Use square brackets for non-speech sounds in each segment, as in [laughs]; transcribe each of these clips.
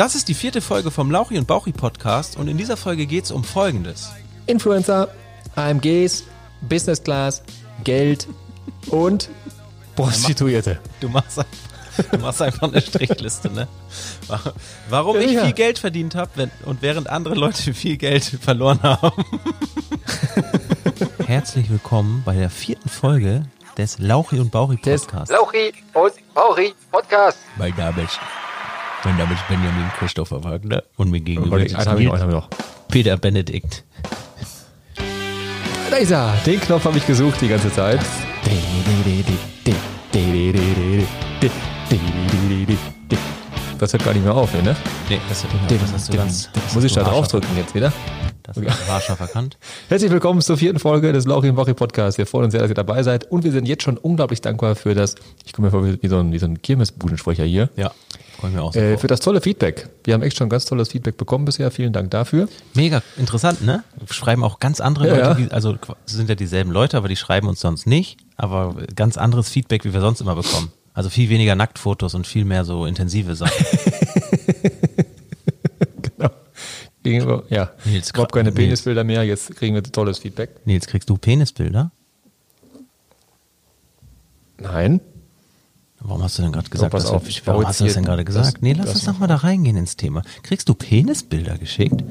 Das ist die vierte Folge vom Lauchi und Bauchi Podcast und in dieser Folge geht es um Folgendes. Influencer, AMGs, Business Class, Geld und Prostituierte. Du machst, du machst einfach eine Strichliste, ne? Warum ich viel Geld verdient habe und während andere Leute viel Geld verloren haben. Herzlich willkommen bei der vierten Folge des Lauchi und Bauchi Des Podcasts. Lauchi und Bauri Podcast. Name ist, mein Name ist Benjamin Christopher Wagner und mir gegenüber Einen ist ich noch, noch. Peter Benedikt. Da ist er. Den Knopf habe ich gesucht die ganze Zeit. Das hört gar nicht mehr auf, ne? Nee, das, das hast du ganz. das Muss ich da draufdrücken jetzt wieder? Das ist haarscharf erkannt. [laughs] Herzlich willkommen zur vierten Folge des Lauchi und Wochi Podcasts. Wir freuen uns sehr, dass ihr dabei seid und wir sind jetzt schon unglaublich dankbar für das, ich komme mir vor wie so ein, wie so ein Kirmesbudensprecher hier, Ja, freuen wir auch äh, für das tolle Feedback. Wir haben echt schon ganz tolles Feedback bekommen bisher. Vielen Dank dafür. Mega interessant, ne? Schreiben auch ganz andere Ja, Leute. Die, also sind ja dieselben Leute, aber die schreiben uns sonst nicht. Aber ganz anderes Feedback, wie wir sonst immer bekommen. Also viel weniger Nacktfotos und viel mehr so intensive Sachen. [laughs] Genau. Gegenüber, ja, Nils, überhaupt keine Nils. Penisbilder mehr. Jetzt kriegen wir tolles Feedback. Nils, kriegst du Penisbilder? Nein. Warum hast du denn gerade gesagt, dass auf, ich warum hast du das denn gerade gesagt? das- nee, lass uns doch mal da reingehen ins Thema. Kriegst du Penisbilder geschickt?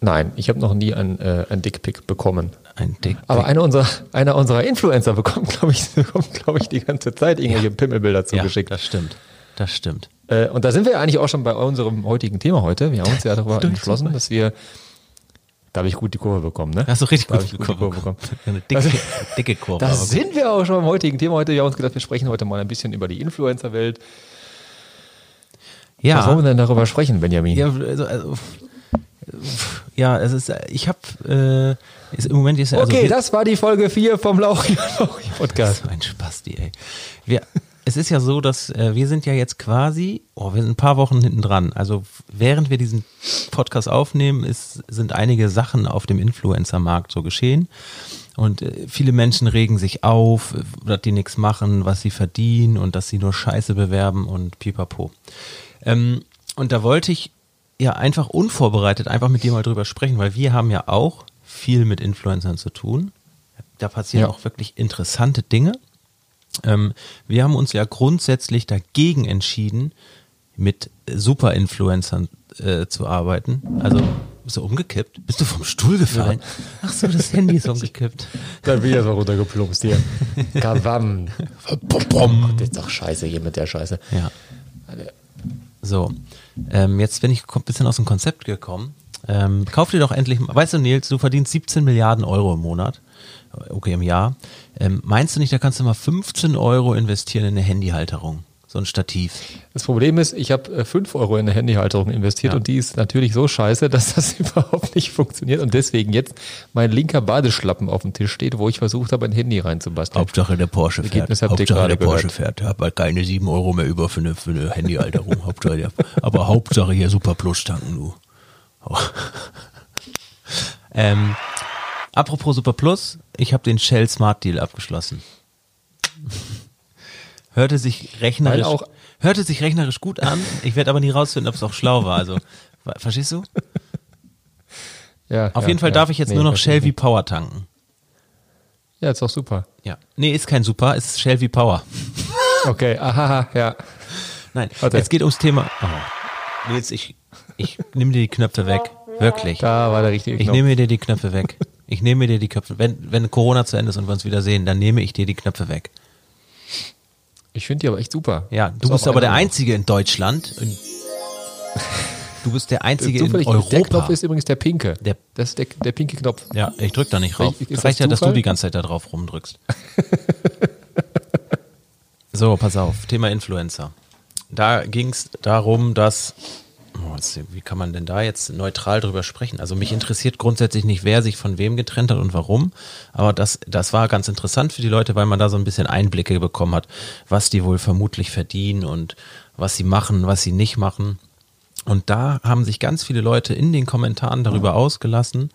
Nein, ich habe noch nie ein, äh, ein Dickpick bekommen. Ein Dick. Aber einer unserer, einer unserer Influencer bekommt, glaube ich, [laughs] bekommt, glaube ich, die ganze Zeit irgendwelche Pimmelbilder ja, zugeschickt. das stimmt. Das stimmt. Äh, und da sind wir ja eigentlich auch schon bei unserem heutigen Thema heute. Wir haben uns ja [laughs] darüber entschlossen, dass wir, da habe ich gut die Kurve bekommen, ne? Hast du richtig gut gut die Kurve bekommen. Eine dicke, Also- dicke Kurve. Da sind wir auch schon beim heutigen Thema heute. Wir haben uns gedacht, wir sprechen heute mal ein bisschen über die Influencer-Welt. ja. Was wollen wir denn darüber sprechen, Benjamin? Ja, also, also ja, es ist, ich habe, äh, ist, im Moment ist ja, also okay, wir- das war die Folge 4 vom Lauchi [laughs] Podcast. so ein Spasti, ey. Wir, es ist ja so, dass äh, wir sind ja jetzt quasi, oh, wir sind ein paar Wochen hinten dran. Also während wir diesen Podcast aufnehmen, ist, sind einige Sachen auf dem Influencer-Markt so geschehen. Und äh, viele Menschen regen sich auf, dass die nichts machen, was sie verdienen und dass sie nur Scheiße bewerben und pipapo. Ähm, und da wollte ich ja einfach unvorbereitet einfach mit dir mal drüber sprechen, weil wir haben ja auch viel mit Influencern zu tun. Da passieren Ja. auch wirklich interessante Dinge. Ähm, wir haben uns ja grundsätzlich dagegen entschieden, mit Super-Influencern äh, zu arbeiten. Also bist du umgekippt? Bist du vom Stuhl gefallen? Ach so, das Handy ist umgekippt. Dann bin ich erstmal runtergeplumpst hier. Kabam. Bom. Das ist doch scheiße hier mit der Scheiße. Ja. So, ähm, jetzt bin ich ein bisschen aus dem Konzept gekommen. Ähm, kauf dir doch endlich, weißt du Nils, du verdienst 17 Milliarden Euro im Monat, okay, im Jahr. Ähm, meinst du nicht, da kannst du mal 15 Euro investieren in eine Handyhalterung, so ein Stativ? Das Problem ist, ich habe 5 Euro in eine Handyhalterung investiert Ja. und die ist natürlich so scheiße, [laughs] dass das überhaupt nicht funktioniert und deswegen jetzt mein linker Badeschlappen auf dem Tisch steht, wo ich versucht habe, ein Handy reinzubasteln. Hauptsache der Porsche fährt. Ergebnis habt Hauptsache der Porsche gehört. fährt. Hab halt keine 7 Euro mehr über für eine, für eine Handyhalterung. [laughs] Hauptsache der, aber Hauptsache hier Super Plus tanken, du. [laughs] ähm, apropos Super Plus, ich habe den Shell Smart Deal abgeschlossen. Hörte sich rechnerisch, auch- hörte sich rechnerisch gut an. Ich werde aber nie rausfinden, ob es auch schlau war. Also, [laughs] verstehst du? Ja, Auf ja, jeden Fall ja. darf ich jetzt Nee, nur noch Shell ich wie nicht. Power tanken. Ja, ist doch super. Ja. Nee, ist kein Super, ist Shell wie Power. [laughs] Okay, aha, ja. Nein, Warte. es geht ums Thema. Oh. Nils, ich, ich nehme dir die Knöpfe weg. Wirklich. Da war der richtige Ich Knopf. nehme dir die Knöpfe weg. Ich nehme dir die Knöpfe. Wenn, wenn Corona zu Ende ist und wir uns wieder sehen, dann nehme ich dir die Knöpfe weg. Ich finde die aber echt super. Ja, du Ist bist aber der Einzige in Deutschland. In, [laughs] du bist der Einzige in Europa. Der Knopf ist übrigens der pinke. Der- das ist der, der pinke Knopf. ja, ich drück da nicht rauf. Ist das Reicht ja, dass du die ganze Zeit da drauf rumdrückst. [laughs] so, pass auf. Thema Influencer. Da ging es darum, dass wie kann man denn da jetzt neutral drüber sprechen? Also mich interessiert grundsätzlich nicht, wer sich von wem getrennt hat und warum. Aber das, das war ganz interessant für die Leute, weil man da so ein bisschen Einblicke bekommen hat, was die wohl vermutlich verdienen und was sie machen, was sie nicht machen. Und da haben sich ganz viele Leute in den Kommentaren darüber ausgelassen,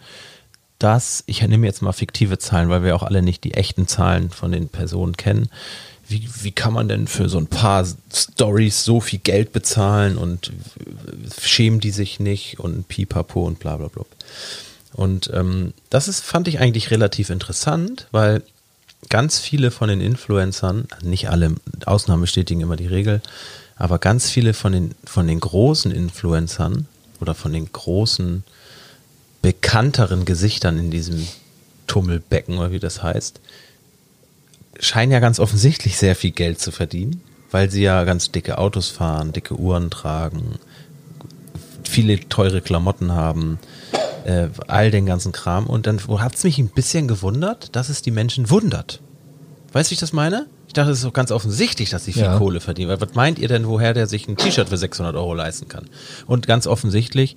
dass, ich nehme jetzt mal fiktive Zahlen, weil wir auch alle nicht die echten Zahlen von den Personen kennen, wie, wie kann man denn für so ein paar Stories so viel Geld bezahlen und schämen die sich nicht und pipapo und bla bla bla. Und ähm, das ist, fand ich eigentlich relativ interessant, weil ganz viele von den Influencern, nicht alle, Ausnahmen bestätigen immer die Regel, aber ganz viele von den, von den großen Influencern oder von den großen, bekannteren Gesichtern in diesem Tummelbecken oder wie das heißt, scheinen ja ganz offensichtlich sehr viel Geld zu verdienen, weil sie ja ganz dicke Autos fahren, dicke Uhren tragen, viele teure Klamotten haben, äh, all den ganzen Kram. Und dann hat es mich ein bisschen gewundert, dass es die Menschen wundert. Weißt du, wie ich das meine? Ich dachte, es ist doch ganz offensichtlich, dass sie viel ja. Kohle verdienen. Weil was meint ihr denn, woher der sich ein T-Shirt für 600 Euro leisten kann? Und ganz offensichtlich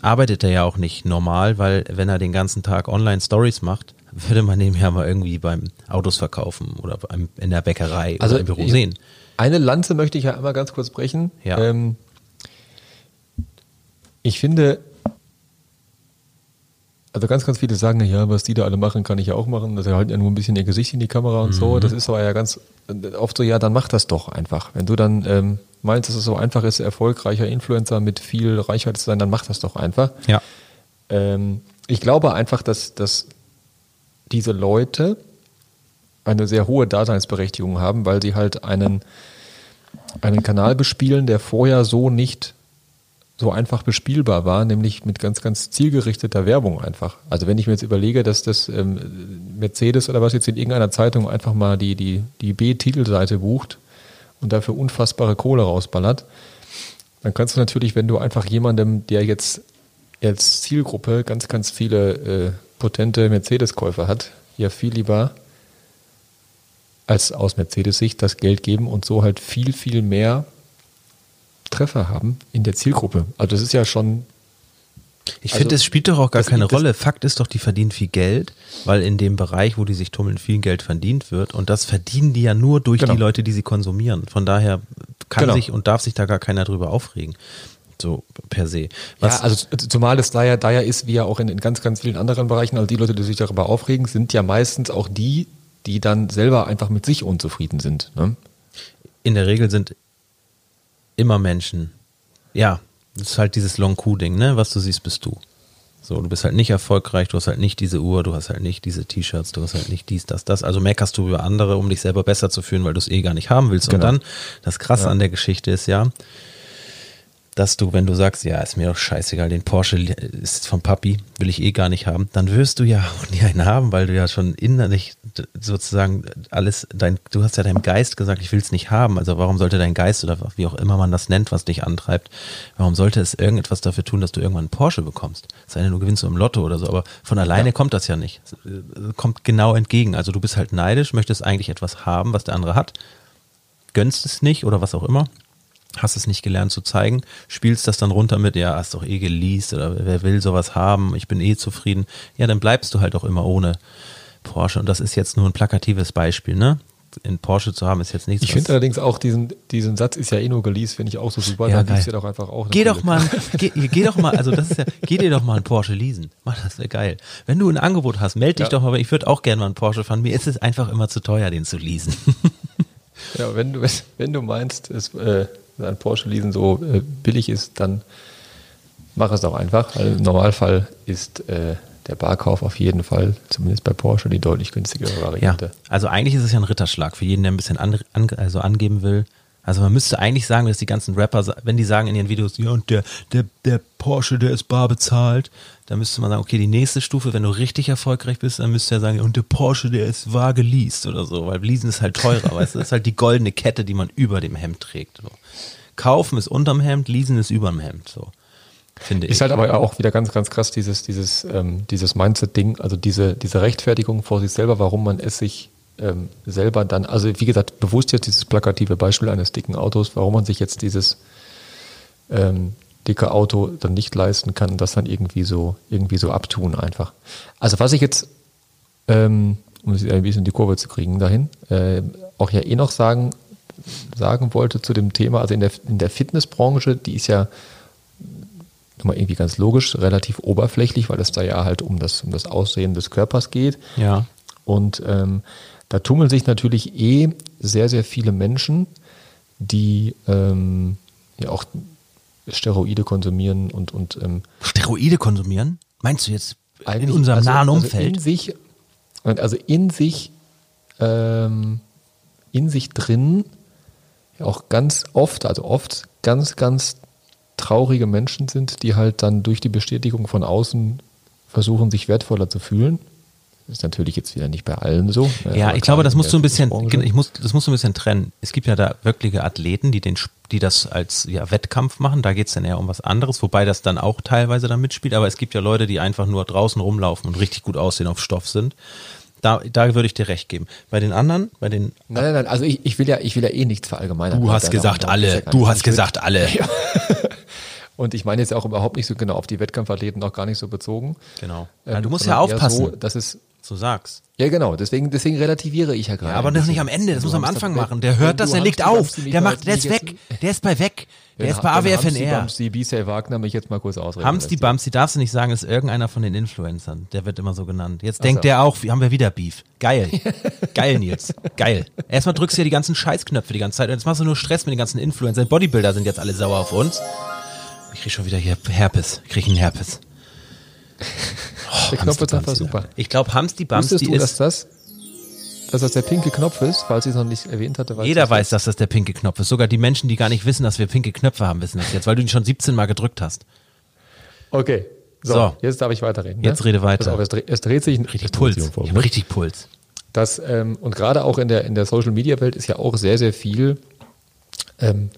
arbeitet er ja auch nicht normal, weil wenn er den ganzen Tag Online-Stories macht, würde man ihn ja mal irgendwie beim Autos verkaufen oder in der Bäckerei also oder im Büro sehen. Eine Lanze möchte ich ja einmal ganz kurz brechen. Ja. Ähm, ich finde, also ganz, ganz viele sagen, ja, was die da alle machen, kann ich ja auch machen. Das halten ja nur ein bisschen ihr Gesicht in die Kamera und mhm. so. Das ist aber ja ganz oft so, ja, dann mach das doch einfach. Wenn du dann ähm, meinst, dass es so einfach ist, erfolgreicher Influencer mit viel Reichweite zu sein, dann mach das doch einfach. Ja. Ähm, ich glaube einfach, dass, dass diese Leute eine sehr hohe Daseinsberechtigung haben, weil sie halt einen, einen Kanal bespielen, der vorher so nicht so einfach bespielbar war, nämlich mit ganz, ganz zielgerichteter Werbung einfach. Also wenn ich mir jetzt überlege, dass das ähm, Mercedes oder was jetzt in irgendeiner Zeitung einfach mal die, die, die B-Titelseite bucht und dafür unfassbare Kohle rausballert, dann kannst du natürlich, wenn du einfach jemandem, der jetzt als Zielgruppe ganz, ganz viele äh, potente Mercedes-Käufer hat, ja viel lieber als aus Mercedes-Sicht das Geld geben und so halt viel, viel mehr Treffer haben in der Zielgruppe. Also das ist ja schon. Ich also, finde, es spielt doch auch gar keine Rolle. Fakt ist doch, die verdienen viel Geld, weil in dem Bereich, wo die sich tummeln, viel Geld verdient wird. Und das verdienen die ja nur durch genau. die Leute, die sie konsumieren. Von daher kann genau. sich und darf sich da gar keiner drüber aufregen. So per se. Was ja, also zumal es da ja, da ja ist, wie ja auch in, in ganz, ganz vielen anderen Bereichen, also die Leute, die sich darüber aufregen, sind ja meistens auch die, die dann selber einfach mit sich unzufrieden sind. Ne? In der Regel sind immer Menschen. Ja, das ist halt dieses Long Q-Ding, ne? Was du siehst, bist du. So, du bist halt nicht erfolgreich, du hast halt nicht diese Uhr, du hast halt nicht diese T-Shirts, du hast halt nicht dies, das, das. Also meckerst du über andere, um dich selber besser zu fühlen, weil du es eh gar nicht haben willst. Genau. Und dann, das Krasse ja. an der Geschichte ist ja, dass du, wenn du sagst, ja, ist mir doch scheißegal, den Porsche ist vom Papi, will ich eh gar nicht haben, dann wirst du ja [laughs] auch nie einen haben, weil du ja schon innerlich sozusagen alles, dein, du hast ja deinem Geist gesagt, ich will es nicht haben. Also warum sollte dein Geist oder wie auch immer man das nennt, was dich antreibt, warum sollte es irgendetwas dafür tun, dass du irgendwann einen Porsche bekommst? Sei denn, du gewinnst so im Lotto oder so, aber von alleine ja. kommt das ja nicht. Kommt genau entgegen. Also du bist halt neidisch, möchtest eigentlich etwas haben, was der andere hat, gönnst es nicht oder was auch immer hast es nicht gelernt zu zeigen, spielst das dann runter mit, ja, hast doch eh geleast oder wer will sowas haben, ich bin eh zufrieden. Ja, dann bleibst du halt auch immer ohne Porsche. Und das ist jetzt nur ein plakatives Beispiel, ne? In Porsche zu haben ist jetzt nichts. Ich finde allerdings auch diesen, diesen Satz ist ja eh nur geleast, finde ich auch so super. Ja, dann geil. ja doch einfach auch. Geh doch mal, geh, [laughs] geh, doch mal, also das ist ja, geh dir doch mal einen Porsche leasen. Mach das wäre geil. Wenn du ein Angebot hast, melde dich ja. doch mal, ich würde auch gerne mal einen Porsche fahren. Mir ist es einfach immer zu teuer, den zu leasen. Ja, wenn du, wenn du meinst, es, äh, ein Porsche leasen so äh, billig ist, dann mach es doch einfach. Weil Im Normalfall ist äh, der Barkauf auf jeden Fall, zumindest bei Porsche, die deutlich günstigere Variante. Ja, also eigentlich ist es ja ein Ritterschlag für jeden, der ein bisschen an, an, also angeben will. Also man müsste eigentlich sagen, dass die ganzen Rapper, wenn die sagen in ihren Videos, ja und der, der, der Porsche, der ist bar bezahlt, dann müsste man sagen, okay, die nächste Stufe, wenn du richtig erfolgreich bist, dann müsste er sagen, und der Porsche, der ist wahr geleast oder so, weil leasen ist halt teurer, weißt du, das ist halt die goldene Kette, die man über dem Hemd trägt. So. Kaufen ist unterm Hemd, leasen ist überm Hemd, so. Finde ist ich. halt aber auch wieder ganz, ganz krass, dieses, dieses, ähm, dieses Mindset-Ding, also diese, diese Rechtfertigung vor sich selber, warum man es sich ähm, selber dann, also wie gesagt, bewusst jetzt dieses plakative Beispiel eines dicken Autos, warum man sich jetzt dieses ähm, dicke Auto dann nicht leisten kann und das dann irgendwie so, irgendwie so abtun einfach. Also was ich jetzt, ähm, um ein bisschen die Kurve zu kriegen dahin, äh, auch ja eh noch sagen, sagen wollte zu dem Thema, also in der, in der Fitnessbranche, die ist ja nochmal irgendwie ganz logisch, relativ oberflächlich, weil es da ja halt um das, um das Aussehen des Körpers geht. Ja. Und ähm, Da tummeln sich natürlich eh sehr, sehr viele Menschen, die ähm, ja auch Steroide konsumieren und, und ähm, Steroide konsumieren? Meinst du jetzt eigentlich in unserem also, nahen Also Umfeld? in sich, also in sich, ähm, in sich drin auch ganz oft, also oft ganz, ganz traurige Menschen sind, die halt dann durch die Bestätigung von außen versuchen, sich wertvoller zu fühlen. Das ist natürlich jetzt wieder nicht bei allen so. ne, Ja, ich glaube, das musst du ein bisschen, ich muss, das musst du ein bisschen trennen. Es gibt ja da wirkliche Athleten, die den, die das als ja, Wettkampf machen. Da geht's dann eher um was anderes, wobei das dann auch teilweise da mitspielt. Aber es gibt ja Leute, die einfach nur draußen rumlaufen und richtig gut aussehen auf Stoff sind. Da, da würde ich dir recht geben. Bei den anderen, bei den, Nein, nein, nein, also ich, ich will ja, ich will ja eh nichts verallgemeinern. du hast gesagt darum [laughs] ja alle, gar du hast gesagt alle. Und ich meine jetzt auch überhaupt nicht so genau auf die Wettkampfathleten auch gar nicht so bezogen. Genau. Ähm, Ja, du musst ja aufpassen, So, dass es, so sagst. ja genau, deswegen, deswegen relativiere ich ja gerade. Ja, aber noch bisschen. nicht am Ende, das Du muss am Anfang machen. Der hört das, der legt auf. Der macht, der ist weg. Der ist bei weg. Der ist bei AWFNR. Hamsti Bamsti Bisel Wagner mich jetzt mal kurz ausreden Hamsti. Bamsti darfst du nicht sagen, ist irgendeiner von den Influencern. Der wird immer so genannt. Jetzt Ach denkt so. der auch, haben wir wieder Beef. Geil. Geil, Nils. Geil. Erstmal drückst du ja die ganzen Scheißknöpfe die ganze Zeit. Und jetzt machst du nur Stress mit den ganzen Influencern. Bodybuilder sind jetzt alle sauer auf uns. Ich krieg schon wieder hier Herpes. Ich krieg einen Herpes. Oh, Der Knopf Hamsti ist einfach Bamsti. super. Ich glaube, Hamsti Bamsti Wusstest du, dass ist... das, dass das der pinke Knopf ist, falls ich es noch nicht erwähnt hatte? Jeder weiß, dass das der pinke Knopf ist. Sogar die Menschen, die gar nicht wissen, dass wir pinke Knöpfe haben, wissen das jetzt, weil du ihn schon 17 Mal gedrückt hast. Okay. So, So. jetzt darf ich weiterreden. Jetzt rede weiter. Auf, es, dreht, es dreht sich Richtig Puls. Ich habe richtig Puls. Das, ähm, und gerade auch in der, in der Social Media Welt ist ja auch sehr, sehr viel, ähm,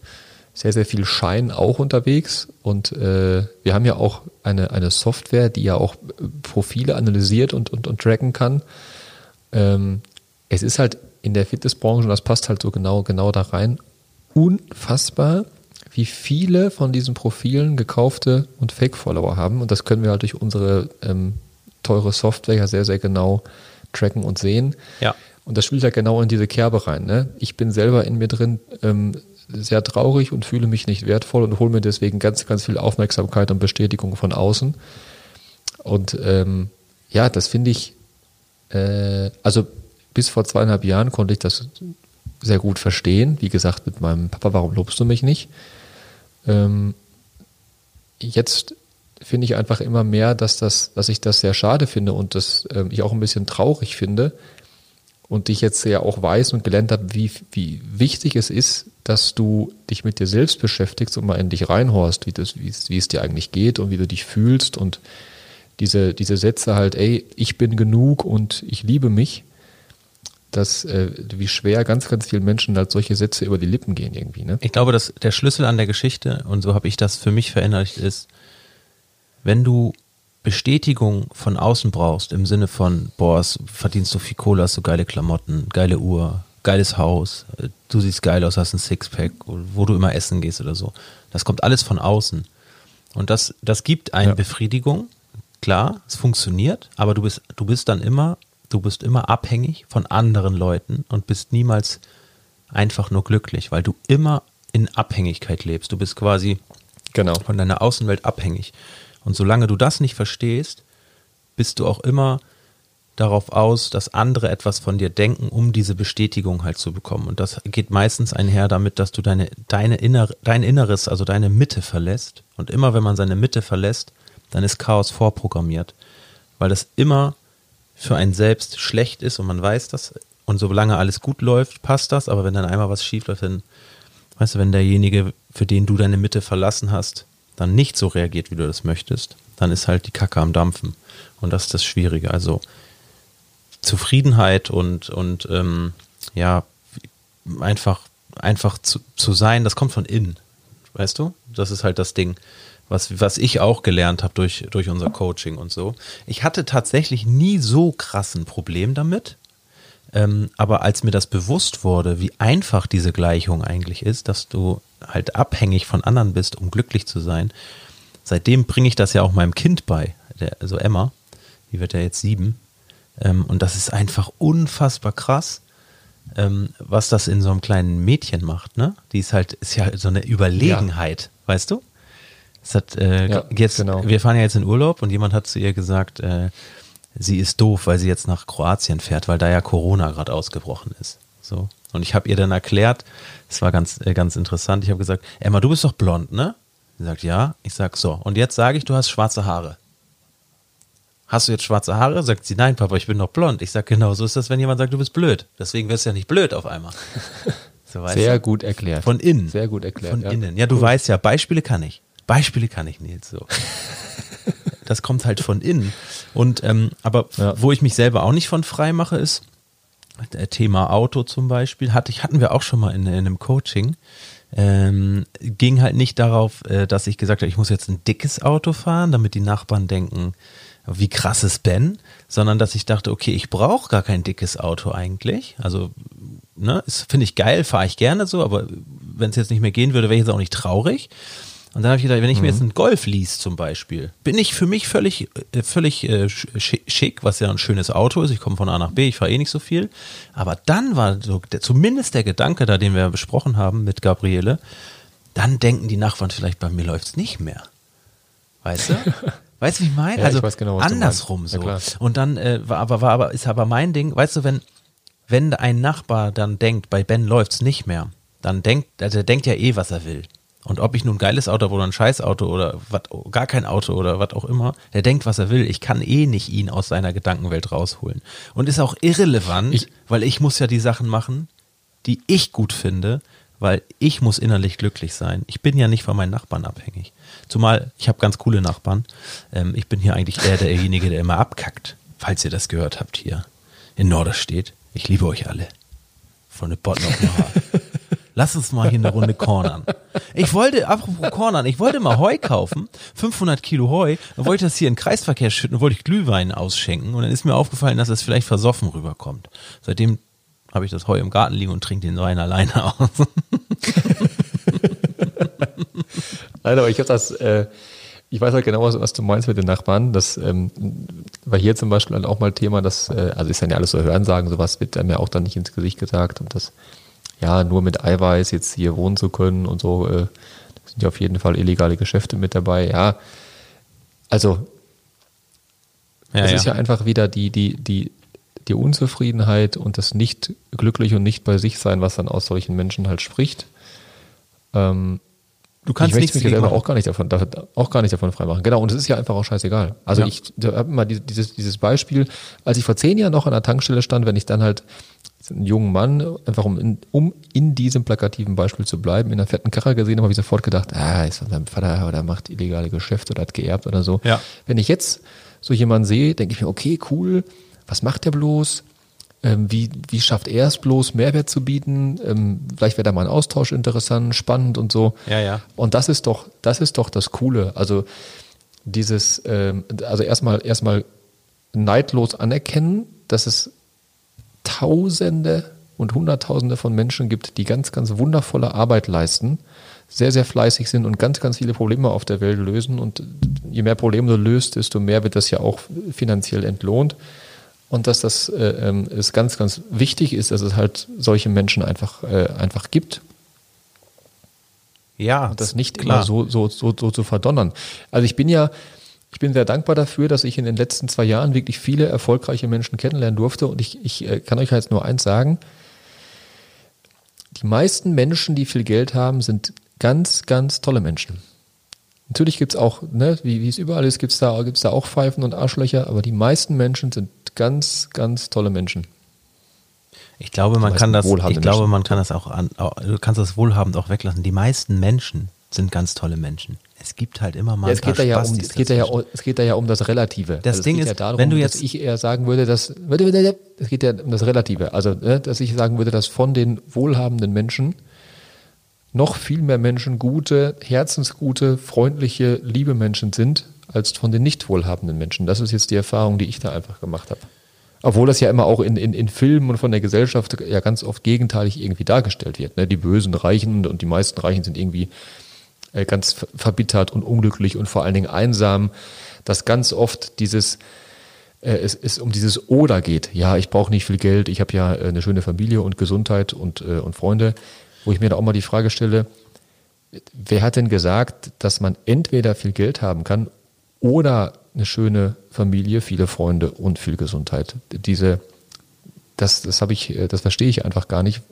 sehr, sehr viel Schein auch unterwegs. Und äh, wir haben ja auch eine, eine Software, die ja auch äh, Profile analysiert und, und, und tracken kann. Ähm, es ist halt in der Fitnessbranche, und das passt halt so genau, genau da rein, unfassbar, wie viele von diesen Profilen gekaufte und Fake-Follower haben. Und das können wir halt durch unsere ähm, teure Software ja sehr, sehr genau tracken und sehen. Ja. Und das spielt ja genau in diese Kerbe rein. Ne? Ich bin selber in mir drin ähm, sehr traurig und fühle mich nicht wertvoll und hole mir deswegen ganz, ganz viel Aufmerksamkeit und Bestätigung von außen. Und ähm, ja, das finde ich, äh, also bis vor zweieinhalb Jahren konnte ich das sehr gut verstehen. Wie gesagt, mit meinem Papa, warum lobst du mich nicht? Ähm, jetzt finde ich einfach immer mehr, dass das, dass ich das sehr schade finde und dass ähm, ich auch ein bisschen traurig finde und ich jetzt ja auch weiß und gelernt habe, wie, wie wichtig es ist, dass du dich mit dir selbst beschäftigst und mal in dich reinhorst, wie, das, wie, es, wie es dir eigentlich geht und wie du dich fühlst und diese, diese Sätze halt, ey, ich bin genug und ich liebe mich, dass äh, wie schwer ganz, ganz vielen Menschen halt solche Sätze über die Lippen gehen irgendwie, ne? Ich glaube, dass der Schlüssel an der Geschichte, und so habe ich das für mich verinnerlicht, ist, wenn du Bestätigung von außen brauchst, im Sinne von, boah, es- verdienst du viel Kohle, hast du geile Klamotten, geile Uhr, geiles Haus, äh, du siehst geil aus, hast ein Sixpack, wo du immer essen gehst oder so. Das kommt alles von außen. Und das, das gibt eine Ja. Befriedigung, klar, es funktioniert, aber du bist, du bist dann immer, du bist immer abhängig von anderen Leuten und bist niemals einfach nur glücklich, weil du immer in Abhängigkeit lebst. Du bist quasi Genau. von deiner Außenwelt abhängig. Und solange du das nicht verstehst, bist du auch immer darauf aus, dass andere etwas von dir denken, um diese Bestätigung halt zu bekommen. Und das geht meistens einher damit, dass du deine, deine innere, dein Inneres, also deine Mitte verlässt. Und immer wenn man seine Mitte verlässt, dann ist Chaos vorprogrammiert. Weil das immer für einen selbst schlecht ist und man weiß das. Und solange alles gut läuft, passt das. Aber wenn dann einmal was schief läuft, dann, weißt du, wenn derjenige, für den du deine Mitte verlassen hast, dann nicht so reagiert, wie du das möchtest, dann ist halt die Kacke am Dampfen. Und das ist das Schwierige. Also Zufriedenheit und, und ähm, ja, einfach, einfach zu, zu sein, das kommt von innen. Weißt du? Das ist halt das Ding, was, was ich auch gelernt habe durch, durch unser Coaching und so. Ich hatte tatsächlich nie so krassen Problem damit. Ähm, aber als mir das bewusst wurde, wie einfach diese Gleichung eigentlich ist, dass du halt abhängig von anderen bist, um glücklich zu sein, seitdem bringe ich das ja auch meinem Kind bei, der, also Emma, die wird ja jetzt sieben. Ähm, und das ist einfach unfassbar krass, ähm, was das in so einem kleinen Mädchen macht, ne? Die ist halt, ist ja so eine Überlegenheit, weißt du? Es hat äh, Ja, jetzt, genau. wir fahren ja jetzt in Urlaub und jemand hat zu ihr gesagt, äh, sie ist doof, weil sie jetzt nach Kroatien fährt, weil da ja Corona gerade ausgebrochen ist. So. Und ich habe ihr dann erklärt, es war ganz, äh, ganz interessant, ich habe gesagt, Emma, du bist doch blond, ne? Sie sagt, ja. Ich sag, so. Und jetzt sage ich, du hast schwarze Haare. Hast du jetzt schwarze Haare? Sagt sie, nein, Papa, ich bin doch blond. Ich sag, genau, so ist das, wenn jemand sagt, du bist blöd. Deswegen wirst du ja nicht blöd auf einmal. [laughs] So, Sehr du? gut erklärt. Von innen. Sehr gut erklärt. Von ja. innen. Ja, du cool. weißt ja, Beispiele kann ich. Beispiele kann ich, Nils. So. [laughs] das kommt halt von innen. Und ähm, aber ja. wo ich mich selber auch nicht von frei mache, ist äh, Thema Auto zum Beispiel. Hatte ich, hatten wir auch schon mal in, in einem Coaching. Ähm, ging halt nicht darauf, äh, dass ich gesagt habe, ich muss jetzt ein dickes Auto fahren, damit die Nachbarn denken, wie krass ist Ben, sondern dass ich dachte, okay, ich brauche gar kein dickes Auto eigentlich. Also, ne, finde ich geil, fahre ich gerne so, aber wenn es jetzt nicht mehr gehen würde, wäre ich jetzt auch nicht traurig. Und dann habe ich gedacht, wenn ich mhm. mir jetzt einen Golf lease zum Beispiel, bin ich für mich völlig, äh, völlig äh, schick, was ja ein schönes Auto ist. Ich komme von A nach B, ich fahre eh nicht so viel. Aber dann war so der, zumindest der Gedanke da, den wir besprochen haben mit Gabriele, dann denken die Nachbarn vielleicht, bei mir läuft es nicht mehr. Weißt du? [laughs] Weißt du, wie ich meine? Ja, also ich genau, andersrum so. Ja, und dann äh, war aber war aber ist aber mein Ding, weißt du, wenn wenn ein Nachbar dann denkt, bei Ben läuft's nicht mehr, dann denkt, also er denkt ja eh, was er will. Und ob ich nun ein geiles Auto habe oder ein Scheißauto oder wat, gar kein Auto oder was auch immer, der denkt, was er will. Ich kann eh nicht ihn aus seiner Gedankenwelt rausholen. Und ist auch irrelevant, ich, weil ich muss ja die Sachen machen, die ich gut finde, weil ich muss innerlich glücklich sein. Ich bin ja nicht von meinen Nachbarn abhängig. Zumal ich habe ganz coole Nachbarn. Ähm, ich bin hier eigentlich eher derjenige, der immer abkackt, falls ihr das gehört habt hier in Norderstedt. Ich liebe euch alle. Von der Bottom. [laughs] Lass uns mal hier eine Runde cornern. Ich wollte, apropos cornern, ich wollte mal Heu kaufen, 500 Kilo Heu, dann wollte ich das hier in den Kreisverkehr schütten und wollte ich Glühwein ausschenken und dann ist mir aufgefallen, dass das vielleicht versoffen rüberkommt. Seitdem habe ich das Heu im Garten liegen und trinke den Wein alleine aus. Nein, aber ich habe das, äh, ich weiß halt genau, was, was, du meinst mit den Nachbarn. Das ähm, war hier zum Beispiel auch mal Thema, dass, äh, also ist dann ja alles so Hörensagen, sowas wird ja auch dann nicht ins Gesicht gesagt und das ja, nur mit Eiweiß jetzt hier wohnen zu können und so, äh, sind ja auf jeden Fall illegale Geschäfte mit dabei. Ja, also ja, es ja. ist ja einfach wieder die, die, die, die Unzufriedenheit und das nicht glücklich und nicht bei sich sein, was dann aus solchen Menschen halt spricht. Ähm, Du kannst ich möchte mich selber auch gar nicht davon, auch gar nicht davon freimachen. Genau, und es ist ja einfach auch scheißegal. Also ja. ich habe mal dieses, dieses Beispiel, als ich vor zehn Jahren noch an der Tankstelle stand, wenn ich dann halt einen jungen Mann, einfach um in, um in diesem plakativen Beispiel zu bleiben, in einer fetten Karre gesehen habe, habe ich sofort gedacht, ah, ist von seinem Vater oder macht illegale Geschäfte oder hat geerbt oder so. Ja. Wenn ich jetzt so jemanden sehe, denke ich mir, okay, cool, was macht der bloß? Ähm, wie, wie schafft er es bloß, Mehrwert zu bieten? Ähm, vielleicht wäre da mal ein Austausch interessant, spannend und so. Ja, ja. Und das ist doch, das ist doch das Coole. Also dieses, ähm, also erstmal, erstmal neidlos anerkennen, dass es Tausende und Hunderttausende von Menschen gibt, die ganz, ganz wundervolle Arbeit leisten, sehr, sehr fleißig sind und ganz, ganz viele Probleme auf der Welt lösen. Und je mehr Probleme du löst, desto mehr wird das ja auch finanziell entlohnt. Und dass das äh, ähm, ist ganz, ganz wichtig ist, dass es halt solche Menschen einfach, äh, einfach gibt. Ja. Und das nicht klar. immer so, so, so, so zu verdonnern. Also ich bin ja, ich bin sehr dankbar dafür, dass ich in den letzten zwei Jahren wirklich viele erfolgreiche Menschen kennenlernen durfte. Und ich, ich äh, kann euch jetzt nur eins sagen. Die meisten Menschen, die viel Geld haben, sind ganz, ganz tolle Menschen. Natürlich gibt es auch, ne, wie, wie es überall ist, gibt es da, gibt's da auch Pfeifen und Arschlöcher, aber die meisten Menschen sind ganz, ganz tolle Menschen. Ich glaube, man kann das, ich glaube, man kann das auch an, du kannst das wohlhabend auch weglassen. Die meisten Menschen sind ganz tolle Menschen. Es gibt halt immer mal ja, es geht da ja um, es geht da ja, es geht da ja um das Relative. Das also Ding ist, ja darum, wenn du jetzt, dass ich eher sagen würde, dass, es geht ja um das Relative. Also, ne, dass ich sagen würde, dass von den wohlhabenden Menschen noch viel mehr Menschen gute, herzensgute, freundliche, liebe Menschen sind, als von den nicht wohlhabenden Menschen. Das ist jetzt die Erfahrung, die ich da einfach gemacht habe. Obwohl das ja immer auch in, in, in Filmen und von der Gesellschaft ja ganz oft gegenteilig irgendwie dargestellt wird. Ne? Die bösen Reichen und die meisten Reichen sind irgendwie äh, ganz verbittert und unglücklich und vor allen Dingen einsam, dass ganz oft dieses äh, es, es um dieses Oder geht. Ja, ich brauche nicht viel Geld, ich habe ja äh, eine schöne Familie und Gesundheit und, äh, und Freunde, wo ich mir da auch mal die Frage stelle, wer hat denn gesagt, dass man entweder viel Geld haben kann oder eine schöne Familie, viele Freunde und viel Gesundheit. Diese, das, das habe ich, das verstehe ich einfach gar nicht.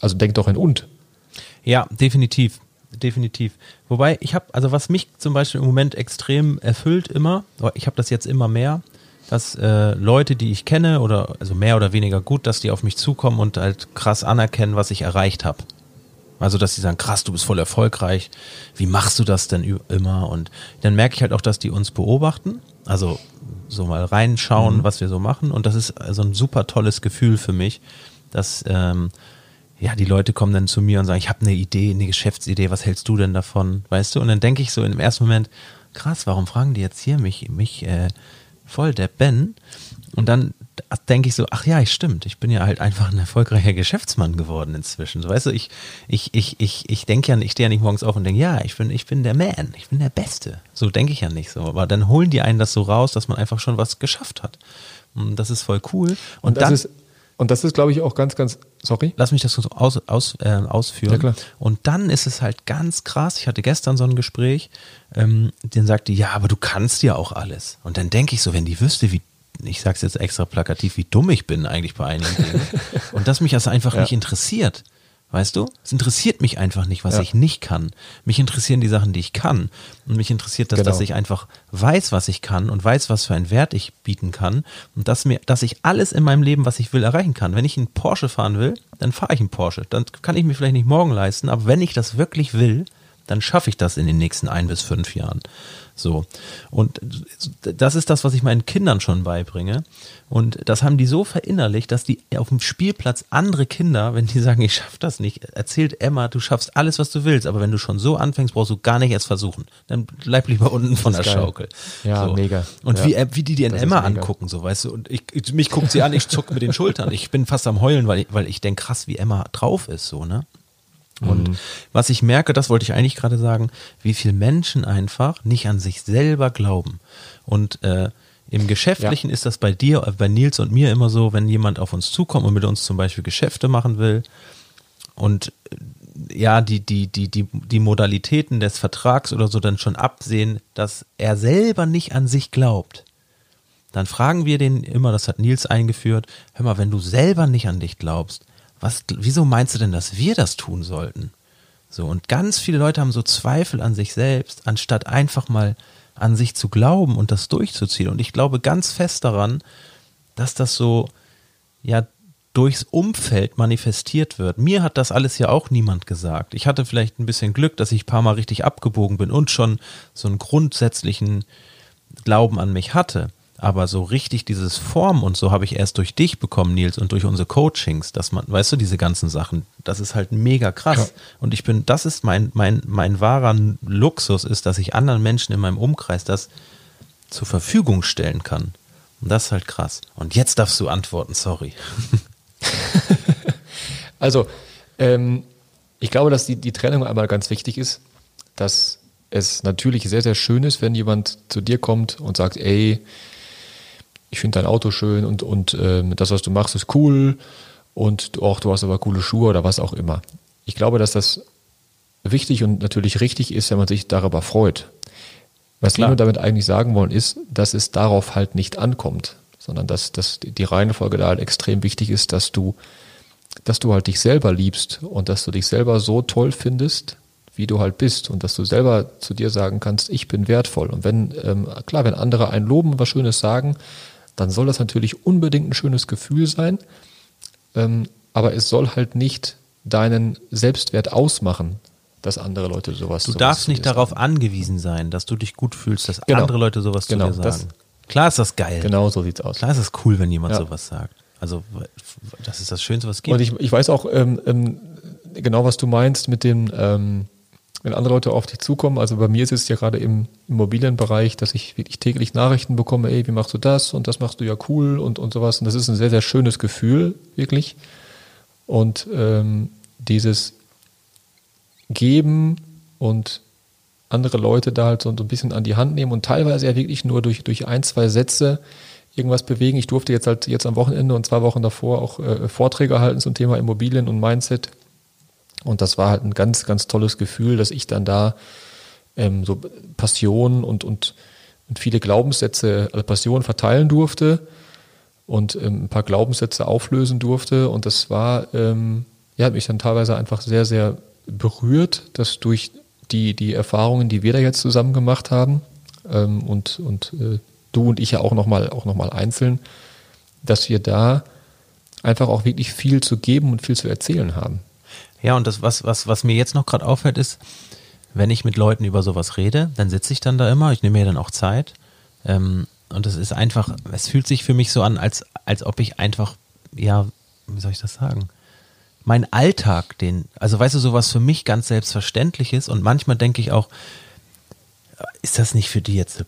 Also denk doch in und. Ja, definitiv. Definitiv. Wobei ich habe, also was mich zum Beispiel im Moment extrem erfüllt immer, ich habe das jetzt immer mehr, dass äh, Leute, die ich kenne oder also mehr oder weniger gut, dass die auf mich zukommen und halt krass anerkennen, was ich erreicht habe. Also, dass sie sagen, krass, du bist voll erfolgreich. Wie machst du das denn immer? Und dann merke ich halt auch, dass die uns beobachten. Also so mal reinschauen, mhm. was wir so machen. Und das ist also ein super tolles Gefühl für mich, dass ähm, ja die Leute kommen dann zu mir und sagen, ich habe eine Idee, eine Geschäftsidee. Was hältst du denn davon? Weißt du? Und dann denke ich so im ersten Moment, krass, warum fragen die jetzt hier mich, mich äh, voll der Ben? Und dann denke ich so, ach ja, ich stimmt, ich bin ja halt einfach ein erfolgreicher Geschäftsmann geworden inzwischen. So, weißt du, ich, ich, ich, ich, ich denke ja, ich stehe ja nicht morgens auf und denke, ja, ich bin, ich bin der Man, ich bin der Beste. So denke ich ja nicht so. Aber dann holen die einen das so raus, dass man einfach schon was geschafft hat. Und das ist voll cool. Und, und das dann, ist, und das ist, glaube ich, auch ganz, ganz, sorry. Lass mich das so aus, aus, äh, ausführen. Ja, klar. Und dann ist es halt ganz krass. Ich hatte gestern so ein Gespräch, ähm, den sagte, ja, aber du kannst ja auch alles. Und dann denke ich so, wenn die wüsste, wie ich sage es jetzt extra plakativ, wie dumm ich bin eigentlich bei einigen Dingen. [laughs] und dass mich das einfach ja. nicht interessiert. Weißt du? Es interessiert mich einfach nicht, was ja. ich nicht kann. Mich interessieren die Sachen, die ich kann. Und mich interessiert das, genau. dass ich einfach weiß, was ich kann und weiß, was für einen Wert ich bieten kann. Und dass mir, dass ich alles in meinem Leben, was ich will, erreichen kann. Wenn ich einen Porsche fahren will, dann fahre ich einen Porsche. Dann kann ich mir vielleicht nicht morgen leisten, aber wenn ich das wirklich will, dann schaffe ich das in den nächsten ein bis fünf Jahren. So. Und das ist das, was ich meinen Kindern schon beibringe. Und das haben die so verinnerlicht, dass die auf dem Spielplatz andere Kinder, wenn die sagen, ich schaff das nicht, erzählt Emma, du schaffst alles, was du willst, aber wenn du schon so anfängst, brauchst du gar nicht erst versuchen. Dann bleib lieber unten von der geil. Schaukel. Ja, so. mega. Und ja. wie, wie die die in Emma angucken, so, weißt du, und ich, mich guckt sie an, ich zucke mit den Schultern. Ich bin fast am Heulen, weil ich, weil ich denke, krass, wie Emma drauf ist, so, ne? Und mhm. was ich merke, das wollte ich eigentlich gerade sagen, wie viele Menschen einfach nicht an sich selber glauben. Und äh, im Geschäftlichen ja. ist das bei dir, äh, bei Nils und mir immer so, wenn jemand auf uns zukommt und mit uns zum Beispiel Geschäfte machen will und äh, ja, die, die, die, die, die Modalitäten des Vertrags oder so dann schon absehen, dass er selber nicht an sich glaubt. Dann fragen wir den immer, das hat Nils eingeführt, hör mal, wenn du selber nicht an dich glaubst, was, wieso meinst du denn, dass wir das tun sollten? So, und ganz viele Leute haben so Zweifel an sich selbst, anstatt einfach mal an sich zu glauben und das durchzuziehen. Und ich glaube ganz fest daran, dass das so, ja, durchs Umfeld manifestiert wird. Mir hat das alles ja auch niemand gesagt. Ich hatte vielleicht ein bisschen Glück, dass ich ein paar Mal richtig abgebogen bin und schon so einen grundsätzlichen Glauben an mich hatte. Aber so richtig dieses Form und so habe ich erst durch dich bekommen, Nils, und durch unsere Coachings, dass man, weißt du, diese ganzen Sachen, das ist halt mega krass. Ja. Und ich bin, das ist mein, mein, mein wahrer Luxus, ist, dass ich anderen Menschen in meinem Umkreis das zur Verfügung stellen kann. Und das ist halt krass. Und jetzt darfst du antworten, sorry. [laughs] also, ähm, ich glaube, dass die, die Trennung einmal ganz wichtig ist, dass es natürlich sehr, sehr schön ist, wenn jemand zu dir kommt und sagt, ey, ich finde dein Auto schön und, und äh, das, was du machst, ist cool und auch du hast aber coole Schuhe oder was auch immer. Ich glaube, dass das wichtig und natürlich richtig ist, wenn man sich darüber freut. Was Klar. wir damit eigentlich sagen wollen, ist, dass es darauf halt nicht ankommt, sondern dass, dass die Reihenfolge da halt extrem wichtig ist, dass du, dass du halt dich selber liebst und dass du dich selber so toll findest, wie du halt bist und dass du selber zu dir sagen kannst, ich bin wertvoll. Und wenn, ähm, klar, wenn andere einen loben was Schönes sagen, dann soll das natürlich unbedingt ein schönes Gefühl sein, ähm, aber es soll halt nicht deinen Selbstwert ausmachen, dass andere Leute sowas Du sowas darfst nicht darauf sagen. angewiesen sein, dass du dich gut fühlst, dass genau. andere Leute sowas genau. zu dir sagen. Das, Klar ist das geil. Genau so sieht's aus. Klar ist das cool, wenn jemand ja. sowas sagt. Also das ist das Schönste, was es gibt. Und ich, ich weiß auch ähm, ähm, genau, was du meinst mit dem, ähm, wenn andere Leute auf dich zukommen. Also bei mir ist es ja gerade im Immobilienbereich, dass ich wirklich täglich Nachrichten bekomme, ey, wie machst du das und das machst du ja cool und, und sowas. Und das ist ein sehr, sehr schönes Gefühl, wirklich. Und ähm, dieses Geben und andere Leute da halt so ein bisschen an die Hand nehmen und teilweise ja wirklich nur durch, durch ein, zwei Sätze irgendwas bewegen. Ich durfte jetzt halt jetzt am Wochenende und zwei Wochen davor auch äh, Vorträge halten zum Thema Immobilien und Mindset und das war halt ein ganz, ganz tolles Gefühl, dass ich dann da ähm, so Passion und, und und viele Glaubenssätze, also Passion verteilen durfte und ähm, ein paar Glaubenssätze auflösen durfte. Und das war, ähm, ja, hat mich dann teilweise einfach sehr, sehr berührt, dass durch die, die Erfahrungen, die wir da jetzt zusammen gemacht haben, ähm, und, und äh, du und ich ja auch nochmal auch noch mal einzeln, dass wir da einfach auch wirklich viel zu geben und viel zu erzählen haben. Ja, und das, was, was, was mir jetzt noch gerade auffällt, ist, wenn ich mit Leuten über sowas rede, dann sitze ich dann da immer, ich nehme mir dann auch Zeit. Ähm, und es ist einfach, es fühlt sich für mich so an, als, als ob ich einfach, ja, wie soll ich das sagen? Mein Alltag, den, also weißt du, sowas für mich ganz selbstverständlich ist und manchmal denke ich auch, ist das nicht für die jetzt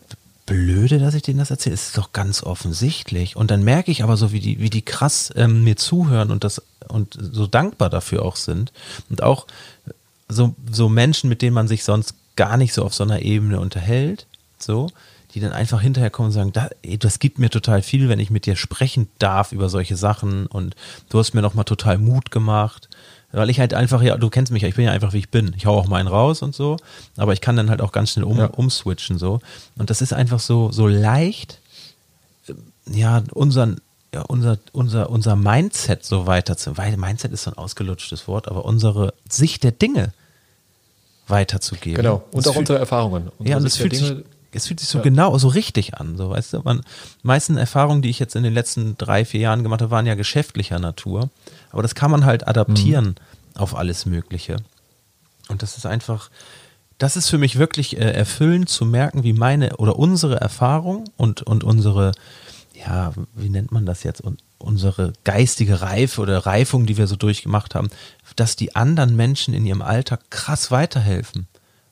blöde, dass ich denen das erzähle? Es ist doch ganz offensichtlich. Und dann merke ich aber so, wie die, wie die krass ähm, mir zuhören und das und so dankbar dafür auch sind. Und auch so, so Menschen, mit denen man sich sonst gar nicht so auf so einer Ebene unterhält, so, die dann einfach hinterher kommen und sagen, da, ey, das gibt mir total viel, wenn ich mit dir sprechen darf über solche Sachen und du hast mir nochmal total Mut gemacht weil ich halt einfach, ja, du kennst mich ja, ich bin ja einfach wie ich bin. Ich hau auch mal einen raus und so, aber ich kann dann halt auch ganz schnell um, ja. umswitchen so. Und das ist einfach so, so leicht, ja, unseren, ja, unser, unser, unser Mindset so weiter zu, weil Mindset ist so ein ausgelutschtes Wort, aber unsere Sicht der Dinge weiterzugeben. Genau, und das auch unsere Erfahrungen. Unsere ja, und es fühlt, sich, es fühlt sich so ja. genau, so richtig an, so, weißt du, man, meisten Erfahrungen, die ich jetzt in den letzten drei, vier Jahren gemacht habe, waren ja geschäftlicher Natur. Aber das kann man halt adaptieren mhm. auf alles Mögliche. Und das ist einfach, das ist für mich wirklich äh, erfüllend zu merken, wie meine oder unsere Erfahrung und, und unsere, ja, wie nennt man das jetzt? Und unsere geistige Reife oder Reifung, die wir so durchgemacht haben, dass die anderen Menschen in ihrem Alltag krass weiterhelfen.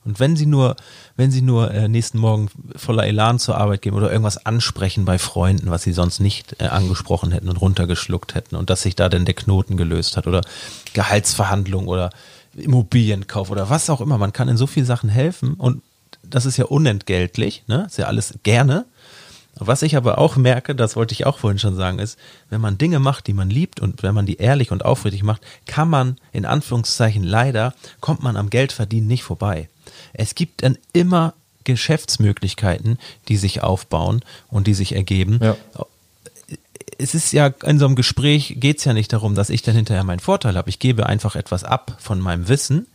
Und wenn sie nur, wenn sie nur äh, nächsten Morgen voller Elan zur Arbeit gehen oder irgendwas ansprechen bei Freunden, was sie sonst nicht äh, angesprochen hätten und runtergeschluckt hätten und dass sich da denn der Knoten gelöst hat oder Gehaltsverhandlung oder Immobilienkauf oder was auch immer. Man kann in so vielen Sachen helfen und das ist ja unentgeltlich, ne? Ist ja alles gerne. Was ich aber auch merke, das wollte ich auch vorhin schon sagen, ist, wenn man Dinge macht, die man liebt und wenn man die ehrlich und aufrichtig macht, kann man in Anführungszeichen leider, kommt man am Geldverdienen nicht vorbei. Es gibt dann immer Geschäftsmöglichkeiten, die sich aufbauen und die sich ergeben. Ja. Es ist ja in so einem Gespräch geht es ja nicht darum, dass ich dann hinterher meinen Vorteil habe. Ich gebe einfach etwas ab von meinem Wissen.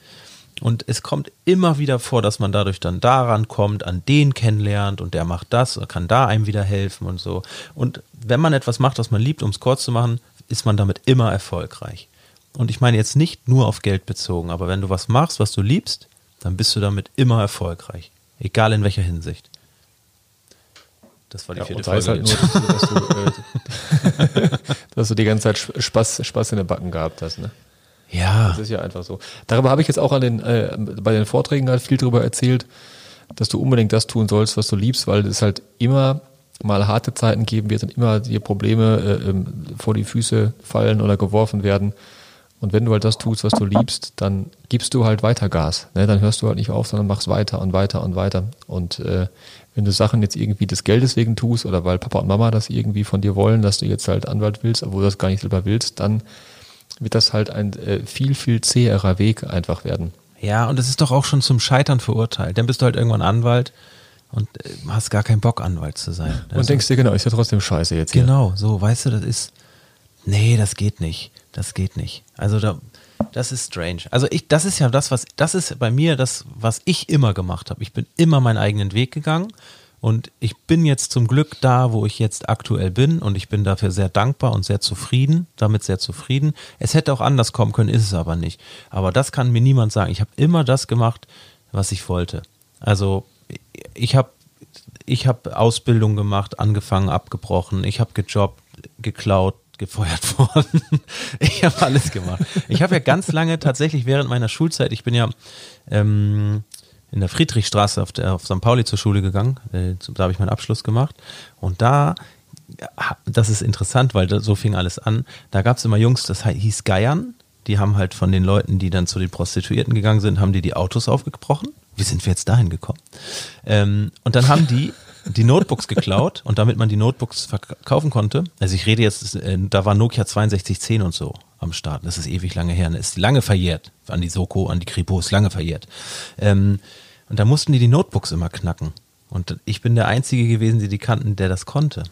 Und es kommt immer wieder vor, dass man dadurch dann daran kommt, an den kennenlernt und der macht das, kann da einem wieder helfen und so. Und wenn man etwas macht, was man liebt, um es kurz zu machen, ist man damit immer erfolgreich. Und ich meine jetzt nicht nur auf Geld bezogen, aber wenn du was machst, was du liebst, dann bist du damit immer erfolgreich. Egal in welcher Hinsicht. Das war die ja, vierte Folge. Halt nur, dass, du, äh, [laughs] dass du die ganze Zeit Spaß, Spaß in den Backen gehabt hast, ne? Ja. Das ist ja einfach so. Darüber habe ich jetzt auch an den, äh, bei den Vorträgen halt viel darüber erzählt, dass du unbedingt das tun sollst, was du liebst, weil es halt immer mal harte Zeiten geben wird und immer dir Probleme äh, ähm, vor die Füße fallen oder geworfen werden. Und wenn du halt das tust, was du liebst, dann gibst du halt weiter Gas. Ne? Dann hörst du halt nicht auf, sondern machst weiter und weiter und weiter. Und äh, wenn du Sachen jetzt irgendwie des Geldes wegen tust oder weil Papa und Mama das irgendwie von dir wollen, dass du jetzt halt Anwalt willst, obwohl du das gar nicht selber willst, dann wird das halt ein äh, viel, viel zäherer Weg einfach werden. Ja, und es ist doch auch schon zum Scheitern verurteilt. Dann bist du halt irgendwann Anwalt und äh, hast gar keinen Bock, Anwalt zu sein. Und also, denkst dir, genau, ist ja trotzdem scheiße jetzt. Hier. Genau, so, weißt du, das ist, nee, das geht nicht. Das geht nicht. Also da, das ist strange. Also ich, das ist ja das, was, das ist bei mir das, was ich immer gemacht habe. Ich bin immer meinen eigenen Weg gegangen und ich bin jetzt zum Glück da, wo ich jetzt aktuell bin und ich bin dafür sehr dankbar und sehr zufrieden, damit sehr zufrieden. Es hätte auch anders kommen können, ist es aber nicht. Aber das kann mir niemand sagen. Ich habe immer das gemacht, was ich wollte. Also ich habe ich habe Ausbildung gemacht, angefangen, abgebrochen, ich habe gejobbt, geklaut, gefeuert [laughs] worden. ich habe alles gemacht. Ich habe ja ganz lange tatsächlich während meiner Schulzeit, ich bin ja ähm, in der Friedrichstraße auf, der, auf St. Pauli zur Schule gegangen. Äh, da habe ich meinen Abschluss gemacht. Und da, das ist interessant, weil da, so fing alles an. Da gab es immer Jungs, das hieß Geiern. Die haben halt von den Leuten, die dann zu den Prostituierten gegangen sind, haben die die Autos aufgebrochen. Wie sind wir jetzt dahin gekommen? Ähm, und dann haben die die Notebooks geklaut und damit man die Notebooks verkaufen konnte, also ich rede jetzt, äh, da war Nokia 6210 und so am Start, das ist ewig lange her, ist lange verjährt, an die Soko, an die Kripo, ist lange verjährt. Ähm, und da mussten die die Notebooks immer knacken. Und ich bin der Einzige gewesen, die die kannten, der das konnte.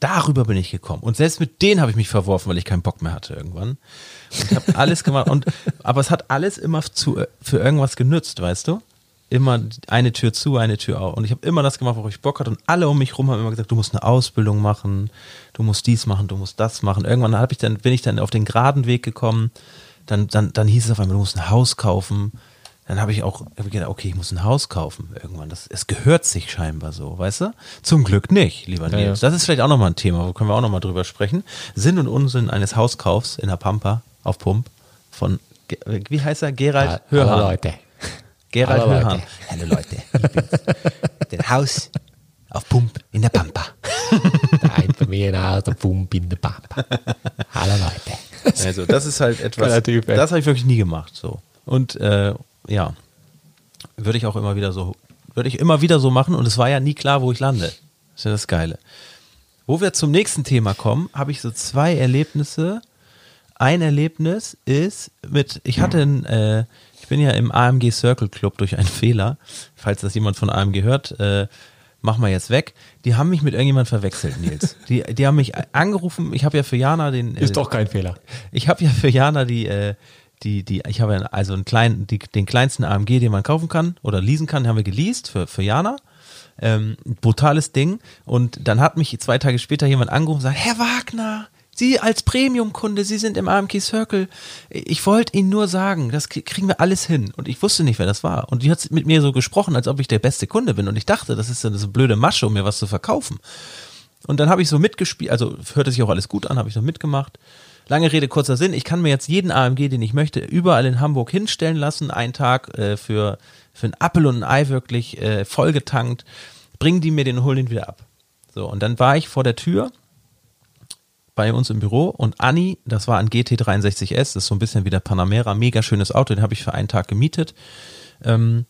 Darüber bin ich gekommen. Und selbst mit denen habe ich mich verworfen, weil ich keinen Bock mehr hatte irgendwann. Und ich habe alles gemacht. Und, aber es hat alles immer zu, für irgendwas genützt, weißt du? Immer eine Tür zu, eine Tür auf. Und ich habe immer das gemacht, worauf ich Bock hatte. Und alle um mich rum haben immer gesagt, du musst eine Ausbildung machen, du musst dies machen, du musst das machen. Irgendwann habe ich dann, bin ich dann auf den geraden Weg gekommen. Dann, dann, dann hieß es auf einmal, du musst ein Haus kaufen dann habe ich auch hab ich gedacht, okay, ich muss ein Haus kaufen irgendwann. Das, es gehört sich scheinbar so, weißt du? Zum Glück nicht, lieber ja, Nils. Ja. Das ist vielleicht auch nochmal ein Thema, wo können wir auch nochmal drüber sprechen. Sinn und Unsinn eines Hauskaufs in der Pampa auf Pump von, wie heißt er? Gerald ja, Hörhahn. Leute. Gerald Hallo. Leute. Hallo Leute. Ich bin's. [laughs] Der Haus auf Pump in der Pampa. [laughs] Ein Familienhaus auf Pump in der Pampa. Hallo Leute. Also das ist halt etwas, das habe ich wirklich nie gemacht. So. Und äh, ja, würde ich auch immer wieder so, würde ich immer wieder so machen und es war ja nie klar, wo ich lande. Das ist ja das Geile. Wo wir zum nächsten Thema kommen, habe ich so zwei Erlebnisse. Ein Erlebnis ist mit, ich hatte ein, äh, bin ja im AMG Circle Club durch einen Fehler, falls das jemand von AMG hört, äh, mach mal jetzt weg. Die haben mich mit irgendjemand verwechselt, Nils. Die, die haben mich angerufen, ich habe ja für Jana den. Äh, ist doch kein Fehler. Ich habe ja für Jana die, äh, die, die, ich habe also einen kleinen, die, den kleinsten AMG, den man kaufen kann oder leasen kann, haben wir geleast für, für Jana. Ähm, brutales Ding. Und dann hat mich zwei Tage später jemand angerufen und gesagt, Herr Wagner, Sie als Premium-Kunde, Sie sind im AMG Circle. Ich wollte Ihnen nur sagen, das kriegen wir alles hin. Und ich wusste nicht, wer das war. Und die hat mit mir so gesprochen, als ob ich der beste Kunde bin. Und ich dachte, das ist so eine blöde Masche, um mir was zu verkaufen. Und dann habe ich so mitgespielt, also hörte sich auch alles gut an, habe ich so mitgemacht. Lange Rede, kurzer Sinn. Ich kann mir jetzt jeden AMG, den ich möchte, überall in Hamburg hinstellen lassen. Einen Tag äh, für, für ein Apfel und ein Ei wirklich äh, vollgetankt. Bringen die mir den und holen den wieder ab. So, und dann war ich vor der Tür bei uns im Büro und Anni, das war ein GT63S, das ist so ein bisschen wie der Panamera, mega schönes Auto, den habe ich für einen Tag gemietet. Ähm,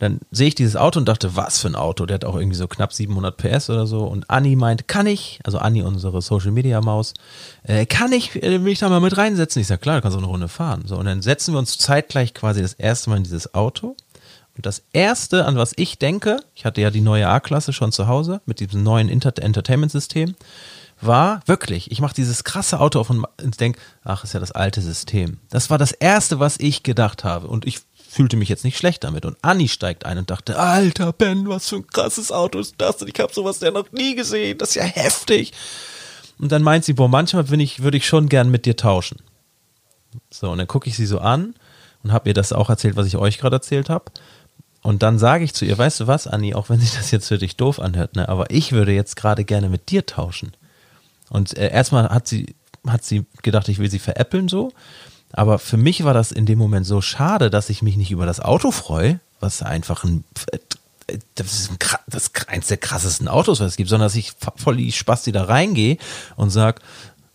dann sehe ich dieses Auto und dachte, was für ein Auto. Der hat auch irgendwie so knapp 700 PS oder so. Und Anni meint, kann ich, also Anni, unsere Social Media Maus, äh, kann ich äh, mich da mal mit reinsetzen? Ich sage, klar, du kannst auch eine Runde fahren. So, und dann setzen wir uns zeitgleich quasi das erste Mal in dieses Auto. Und das erste, an was ich denke, ich hatte ja die neue A-Klasse schon zu Hause mit diesem neuen Inter Entertainment-System, war wirklich, ich mache dieses krasse Auto auf und denke, ach, ist ja das alte System. Das war das erste, was ich gedacht habe. Und ich fühlte mich jetzt nicht schlecht damit. Und Anni steigt ein und dachte, alter Ben, was für ein krasses Auto ist das? Und ich habe sowas ja noch nie gesehen. Das ist ja heftig. Und dann meint sie, boah, manchmal ich, würde ich schon gern mit dir tauschen. So, und dann gucke ich sie so an und habe ihr das auch erzählt, was ich euch gerade erzählt habe. Und dann sage ich zu ihr, weißt du was, Anni, auch wenn sich das jetzt für dich doof anhört, ne, aber ich würde jetzt gerade gerne mit dir tauschen. Und äh, erstmal hat sie, hat sie gedacht, ich will sie veräppeln so. Aber für mich war das in dem Moment so schade, dass ich mich nicht über das Auto freue, was einfach ein, das ist ein, das eins der krassesten Autos, was es gibt, sondern dass ich voll die Spasti da reingehe und sag,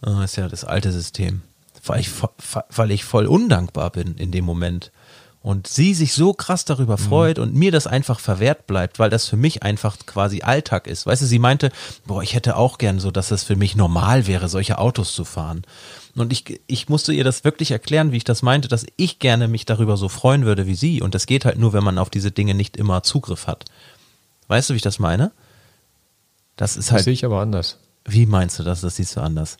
oh, ist ja das alte System. Weil ich, weil ich voll undankbar bin in dem Moment. Und sie sich so krass darüber mhm. freut mhm. und mir das einfach verwehrt bleibt, weil das für mich einfach quasi Alltag ist. Weißt du, sie meinte, boah, ich hätte auch gern so, dass es für mich normal wäre, solche Autos zu fahren. Und ich, ich musste ihr das wirklich erklären, wie ich das meinte, dass ich gerne mich darüber so freuen würde wie sie. Und das geht halt nur, wenn man auf diese Dinge nicht immer Zugriff hat. Weißt du, wie ich das meine? Das ist halt. Das sehe ich aber anders. Wie meinst du das? Das siehst du anders.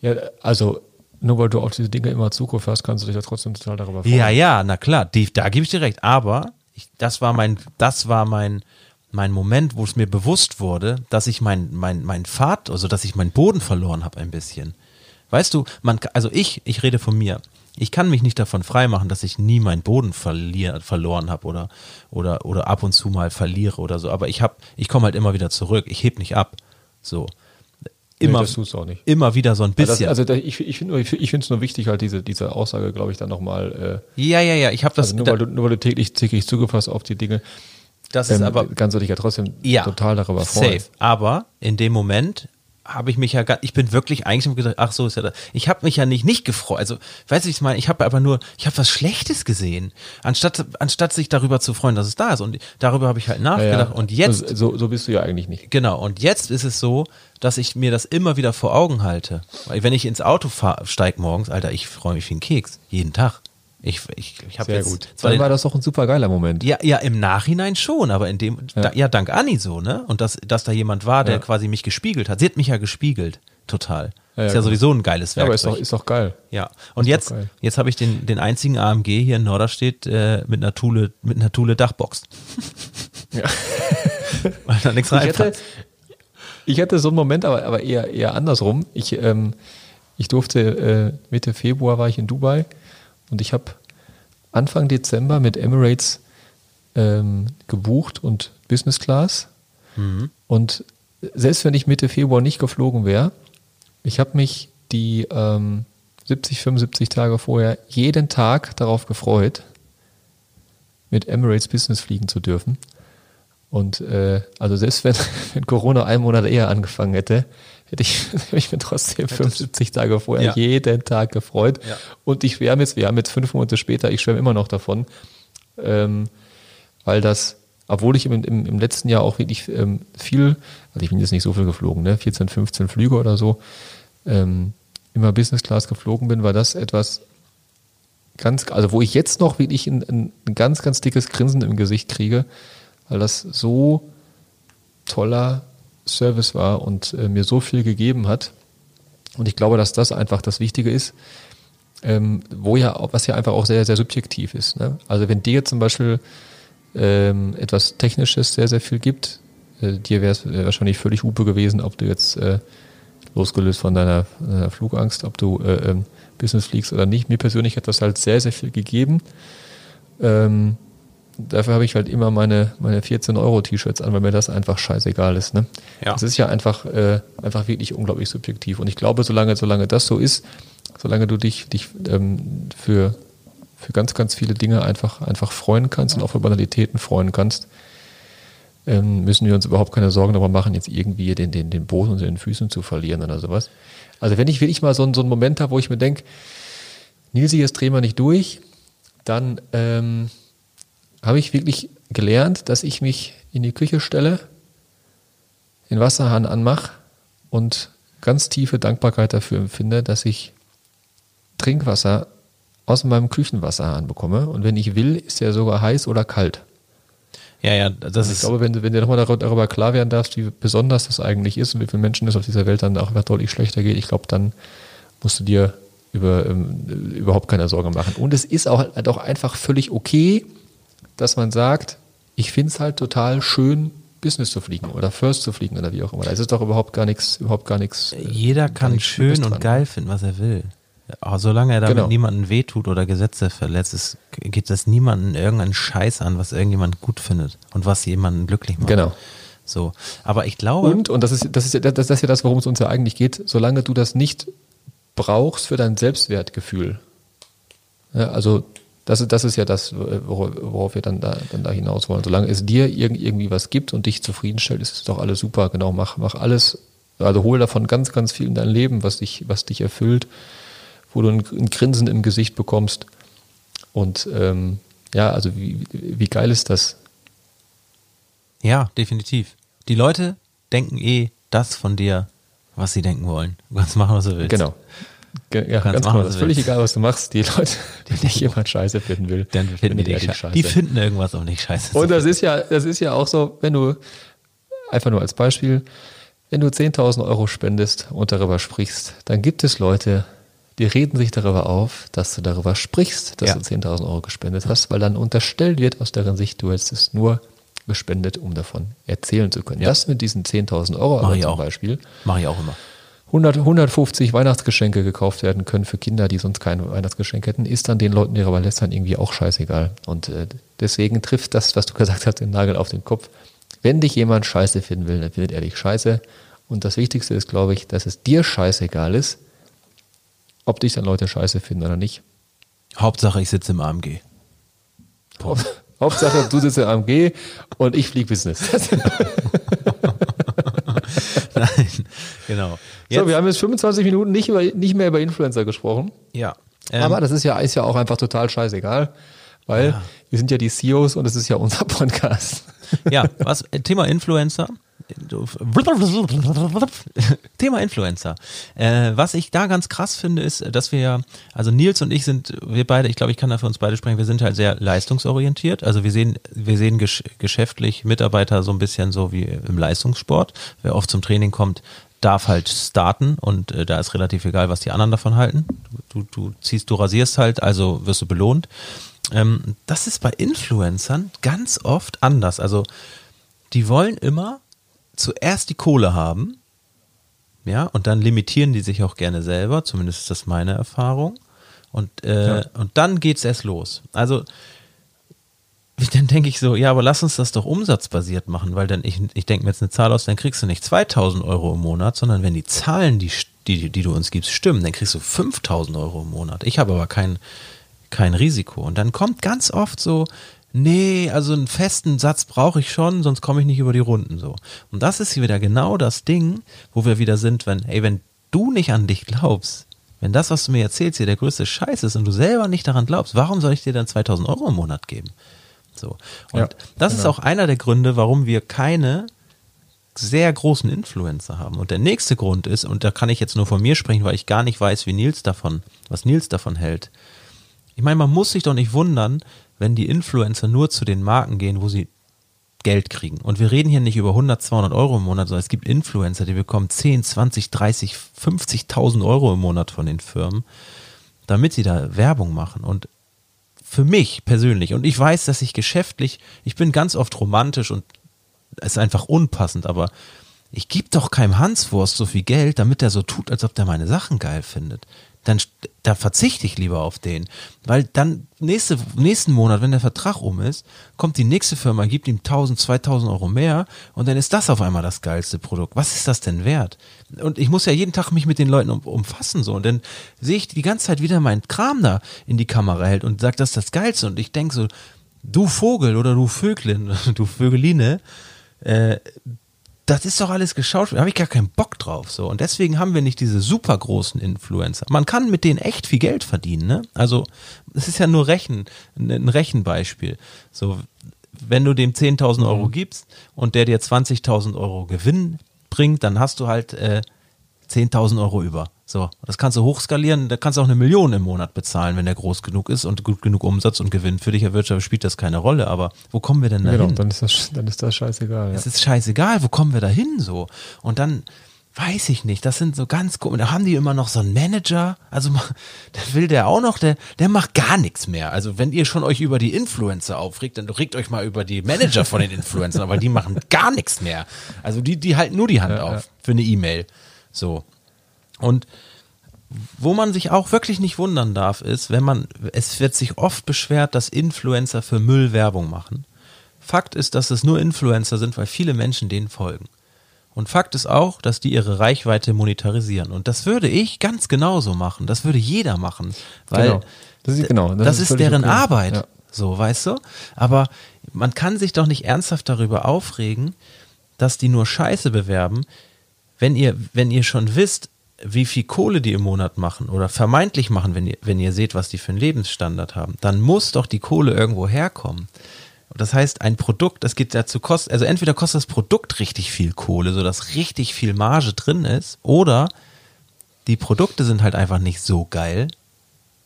Ja, also nur weil du auf diese Dinge immer Zugriff hast, kannst du dich ja trotzdem total darüber freuen. Ja, ja, na klar, die, da gebe ich dir recht. Aber ich, das war mein, das war mein, mein Moment, wo es mir bewusst wurde, dass ich mein, mein, mein Pfad, also dass ich meinen Boden verloren habe ein bisschen. Weißt du, man, also ich, ich rede von mir. Ich kann mich nicht davon freimachen, dass ich nie meinen Boden verlier, verloren habe oder, oder, oder ab und zu mal verliere oder so. Aber ich habe, ich komme halt immer wieder zurück. Ich heb nicht ab. So. Immer, nee, immer wieder so ein bisschen. Also, das, also ich, ich finde ich es nur wichtig, halt diese, diese Aussage, glaube ich, dann nochmal. Äh, ja, ja, ja, ich habe das. Also nur, weil du, nur weil du täglich, täglich zugefasst auf die Dinge. Das ist ähm, aber. Kannst du dich ja trotzdem ja, total darüber freuen. Safe. Aber in dem Moment habe ich mich ja gar, ich bin wirklich eigentlich gedacht, ach so ist ja das. Ich habe mich ja nicht nicht gefreut. Also, weißt du, ich meine, ich habe aber nur, ich habe was Schlechtes gesehen, anstatt anstatt sich darüber zu freuen, dass es da ist. Und darüber habe ich halt nachgedacht. Ja, ja. Und jetzt also, so, so bist du ja eigentlich nicht. Genau. Und jetzt ist es so, dass ich mir das immer wieder vor Augen halte. Weil wenn ich ins Auto fahr, steig morgens, Alter, ich freue mich wie ein Keks jeden Tag. Ich, ich, ich habe jetzt gut. zwar Dann war das doch ein super geiler Moment. ja, ja, im Nachhinein schon, aber in dem, ja, da, ja dank Anni so, ne? Und dass, dass da jemand war, der Ja. quasi mich gespiegelt hat. Sie hat mich ja gespiegelt. Total. Ja, ist ja genau. sowieso ein geiles Ja, aber Werkzeug. ist doch, ist doch geil. Ja, und Ist jetzt, jetzt habe ich den, den einzigen AMG hier in Norderstedt äh, mit einer Thule, mit einer Thule Dachbox. Ja. [laughs] Weil da nichts Ich hätte, reinpasst. ich hätte so einen Moment, aber, aber eher, eher andersrum. Ich, ähm, ich durfte, äh, Mitte Februar war ich in Dubai und ich habe Anfang Dezember mit Emirates ähm, gebucht und Business Class. Und selbst wenn ich Mitte Februar nicht geflogen wäre, ich habe mich die ähm, 70, 75 Tage vorher jeden Tag darauf gefreut, mit Emirates Business fliegen zu dürfen. Und äh, also selbst wenn, [laughs] wenn Corona einen Monat eher angefangen hätte, hätte ich, [laughs] hätte ich mir trotzdem 75 Tage vorher Ja. jeden Tag gefreut. Ja. Und ich schwärme jetzt, wir haben jetzt fünf Monate später, ich schwärme immer noch davon, ähm, weil das, obwohl ich im, im, im letzten Jahr auch wirklich ähm, viel, also ich bin jetzt nicht so viel geflogen, ne, 14, 15 Flüge oder so, ähm, immer Business Class geflogen bin, war das etwas ganz, also wo ich jetzt noch wirklich ein, ein, ein ganz, ganz dickes Grinsen im Gesicht kriege, weil das so toller Service war und äh, mir so viel gegeben hat. Und ich glaube, dass das einfach das Wichtige ist, ähm, wo ja, was ja einfach auch sehr, sehr subjektiv ist. Ne? Also wenn dir zum Beispiel ähm, etwas Technisches sehr, sehr viel gibt, äh, dir wäre es äh, wahrscheinlich völlig Hupe gewesen, ob du jetzt äh, losgelöst von deiner, deiner Flugangst, ob du äh, ähm, Business fliegst oder nicht. Mir persönlich hat das halt sehr, sehr viel gegeben. Ähm, dafür habe ich halt immer meine, meine 14 Euro T-Shirts an, weil mir das einfach scheißegal ist. Ne? Ja. Das ist ja einfach, äh, einfach wirklich unglaublich subjektiv. Und ich glaube, solange, solange das so ist, solange du dich, dich ähm, für, für ganz, ganz viele Dinge einfach, einfach freuen kannst und auch für Banalitäten freuen kannst, ähm, müssen wir uns überhaupt keine Sorgen darüber machen, jetzt irgendwie den, den, den Boden unter den Füßen zu verlieren oder sowas. Also wenn ich wirklich mal so, einen- so einen Moment habe, wo ich mir denke, Nilsi, jetzt drehen wir nicht durch, dann ähm, habe ich wirklich gelernt, dass ich mich in die Küche stelle, den Wasserhahn anmache und ganz tiefe Dankbarkeit dafür empfinde, dass ich Trinkwasser aus meinem Küchenwasserhahn bekomme. Und wenn ich will, ist der sogar heiß oder kalt. Ja, ja, das ich ist, glaube, wenn du, wenn dir nochmal darüber, klar werden darfst, wie besonders das eigentlich ist und wie vielen Menschen es auf dieser Welt dann auch deutlich schlechter geht, ich glaube, dann musst du dir über, ähm, überhaupt keine Sorge machen. Und es ist auch, halt auch einfach völlig okay, dass man sagt, ich finde es halt total schön, Business zu fliegen oder First zu fliegen oder wie auch immer. Da ist es doch überhaupt gar nichts, überhaupt gar nichts. äh, jeder kann Schlimmes schön und geil finden, was er will. Aber solange er damit Genau. niemanden wehtut oder Gesetze verletzt, es geht das niemanden irgendeinen Scheiß an, was irgendjemand gut findet und was jemanden glücklich macht. Genau. So. Aber ich glaube, Und, und das ist, das ist, ja- das, das ist ja das, worum es uns ja eigentlich geht, solange du das nicht brauchst für dein Selbstwertgefühl. Ja, also das ist, das ist ja das, worauf, wir dann da, dann da hinaus wollen. Solange es dir irgend, irgendwie was gibt und dich zufriedenstellt, ist es doch alles super. Genau, mach, mach alles, also hol davon ganz, ganz viel in dein Leben, was dich, was dich erfüllt, wo du ein, ein Grinsen im Gesicht bekommst. Und ähm, ja, also wie, wie geil ist das? ja, definitiv. Die Leute denken eh das von dir, was sie denken wollen. Du kannst machen, was du willst. Genau. Ge ja, ganz genau. Das ist völlig egal, was du machst. Die Leute, die [laughs] dich jemand scheiße finden will, Dann finden die, dich er scheiße. die finden irgendwas auch nicht scheiße. Und das ist ja, das ist ja auch so, wenn du, einfach nur als Beispiel, wenn du 10.000 Euro spendest und darüber sprichst, dann gibt es Leute, die reden sich darüber auf, dass du darüber sprichst, dass Ja. du 10.000 Euro gespendet hast, weil dann unterstellt wird aus deren Sicht, du hättest es nur gespendet, um davon erzählen zu können. Ja. Das mit diesen 10.000 Euro Mach aber ich zum auch. Beispiel, Mache ich auch immer. 100, 150 Weihnachtsgeschenke gekauft werden können für Kinder, die sonst kein Weihnachtsgeschenk hätten, ist dann den Leuten, die darüber lästern, irgendwie auch scheißegal. Und äh, deswegen trifft das, was du gesagt hast, den Nagel auf den Kopf. Wenn dich jemand scheiße finden will, dann findet er dich scheiße. Und das Wichtigste ist, glaube ich, dass es dir scheißegal ist, ob dich dann Leute scheiße finden oder nicht. Hauptsache, ich sitze im AMG. Haupt- Hauptsache, du sitzt im AMG und ich flieg Business. [laughs] Nein, genau. Jetzt, so, wir haben jetzt 25 Minuten nicht, über, nicht mehr über Influencer gesprochen. ja. Ähm, Aber das ist ja, ist ja auch einfach total scheißegal, weil Ja. wir sind ja die CEOs und es ist ja unser [laughs] Podcast. ja, was, äh, Thema Influencer. [laughs] Thema Influencer. Äh, was ich da ganz krass finde, ist, dass wir, also Nils und ich sind, wir beide, ich glaube, ich kann da für uns beide sprechen, wir sind halt sehr leistungsorientiert. Also wir sehen, wir sehen gesch geschäftlich Mitarbeiter so ein bisschen so wie im Leistungssport. Wer oft zum Training kommt, darf halt starten und äh, da ist relativ egal, was die anderen davon halten. Du, du ziehst, du rasierst halt, also wirst du belohnt. Ähm, das ist bei Influencern ganz oft anders. Also die wollen immer zuerst die Kohle haben, ja, und dann limitieren die sich auch gerne selber, zumindest ist das meine Erfahrung. Und, äh, ja. und dann geht's erst los. Also [laughs] dann denke ich so, ja, aber lass uns das doch umsatzbasiert machen, weil dann, ich, ich denke mir jetzt eine Zahl aus, dann kriegst du nicht 2000 Euro im Monat, sondern wenn die Zahlen, die, die, die du uns gibst, stimmen, dann kriegst du 5000 Euro im Monat. Ich habe aber kein, kein Risiko. Und dann kommt ganz oft so, nee, also einen festen Satz brauche ich schon, sonst komme ich nicht über die Runden so. Und das ist wieder genau das Ding, wo wir wieder sind, wenn, ey, wenn du nicht an dich glaubst, wenn das, was du mir erzählst, hier der größte Scheiß ist und du selber nicht daran glaubst, warum soll ich dir dann 2000 Euro im Monat geben? So. Und ja, das genau. ist auch einer der Gründe, warum wir keine sehr großen Influencer haben. Und der nächste Grund ist, und da kann ich jetzt nur von mir sprechen, weil ich gar nicht weiß, wie Nils davon, was Nils davon hält. Ich meine, man muss sich doch nicht wundern, wenn die Influencer nur zu den Marken gehen, wo sie Geld kriegen. Und wir reden hier nicht über 100, 200 Euro im Monat, sondern es gibt Influencer, die bekommen 10, 20, 30, 50.000 Euro im Monat von den Firmen, damit sie da Werbung machen. Und für mich persönlich, und ich weiß, dass ich geschäftlich, ich bin ganz oft romantisch und es ist einfach unpassend, aber ich gebe doch keinem Hanswurst so viel Geld, damit er so tut, als ob der meine Sachen geil findet dann da verzichte ich lieber auf den. Weil dann nächste, nächsten Monat, wenn der Vertrag um ist, kommt die nächste Firma, gibt ihm 1000, 2000 Euro mehr und dann ist das auf einmal das geilste Produkt. Was ist das denn wert? Und ich muss ja jeden Tag mich mit den Leuten um, umfassen so und dann sehe ich die ganze Zeit wieder meinen Kram da in die Kamera hält und sagt, das ist das Geilste und ich denke so, du Vogel oder du Vöglin, [laughs] du Vögeline, äh, das ist doch alles geschaut, da habe ich gar keinen Bock drauf. So. Und deswegen haben wir nicht diese super großen Influencer. Man kann mit denen echt viel Geld verdienen, ne? Also, es ist ja nur Rechen, ein Rechenbeispiel. So, wenn du dem 10.000 Euro mhm. gibst und der dir 20.000 Euro Gewinn bringt, dann hast du halt äh, 10.000 Euro über. So, das kannst du hochskalieren, da kannst du auch eine Million im Monat bezahlen, wenn der groß genug ist und gut genug Umsatz und Gewinn. Für dich erwirtschaftet spielt das keine Rolle, aber wo kommen wir denn da genau? Dann ist das, dann ist das scheißegal. Ja. Es ist scheißegal, wo kommen wir da hin so? Und dann, weiß ich nicht, das sind so ganz komisch. Da haben die immer noch so einen Manager, also [laughs] der will der auch noch, der, der macht gar nichts mehr. Also wenn ihr schon euch über die Influencer aufregt, dann regt euch mal über die Manager von den Influencern, aber die machen gar nichts mehr. Also die, die halten nur die Hand ja, auf ja. für eine E-Mail. So. Und wo man sich auch wirklich nicht wundern darf, ist, wenn man, es wird sich oft beschwert, dass Influencer für Müll Werbung machen. Fakt ist, dass es nur Influencer sind, weil viele Menschen denen folgen. Und Fakt ist auch, dass die ihre Reichweite monetarisieren. Und das würde ich ganz genauso machen. Das würde jeder machen. Weil genau. Das ist, genau, das das ist, ist deren okay. Arbeit. Ja. So, weißt du? Aber man kann sich doch nicht ernsthaft darüber aufregen, dass die nur Scheiße bewerben, wenn ihr, wenn ihr schon wisst, wie viel Kohle die im Monat machen oder vermeintlich machen, wenn ihr, wenn ihr seht, was die für einen Lebensstandard haben, dann muss doch die Kohle irgendwo herkommen. Das heißt, ein Produkt, das geht dazu kostet, also entweder kostet das Produkt richtig viel Kohle, sodass richtig viel Marge drin ist, oder die Produkte sind halt einfach nicht so geil.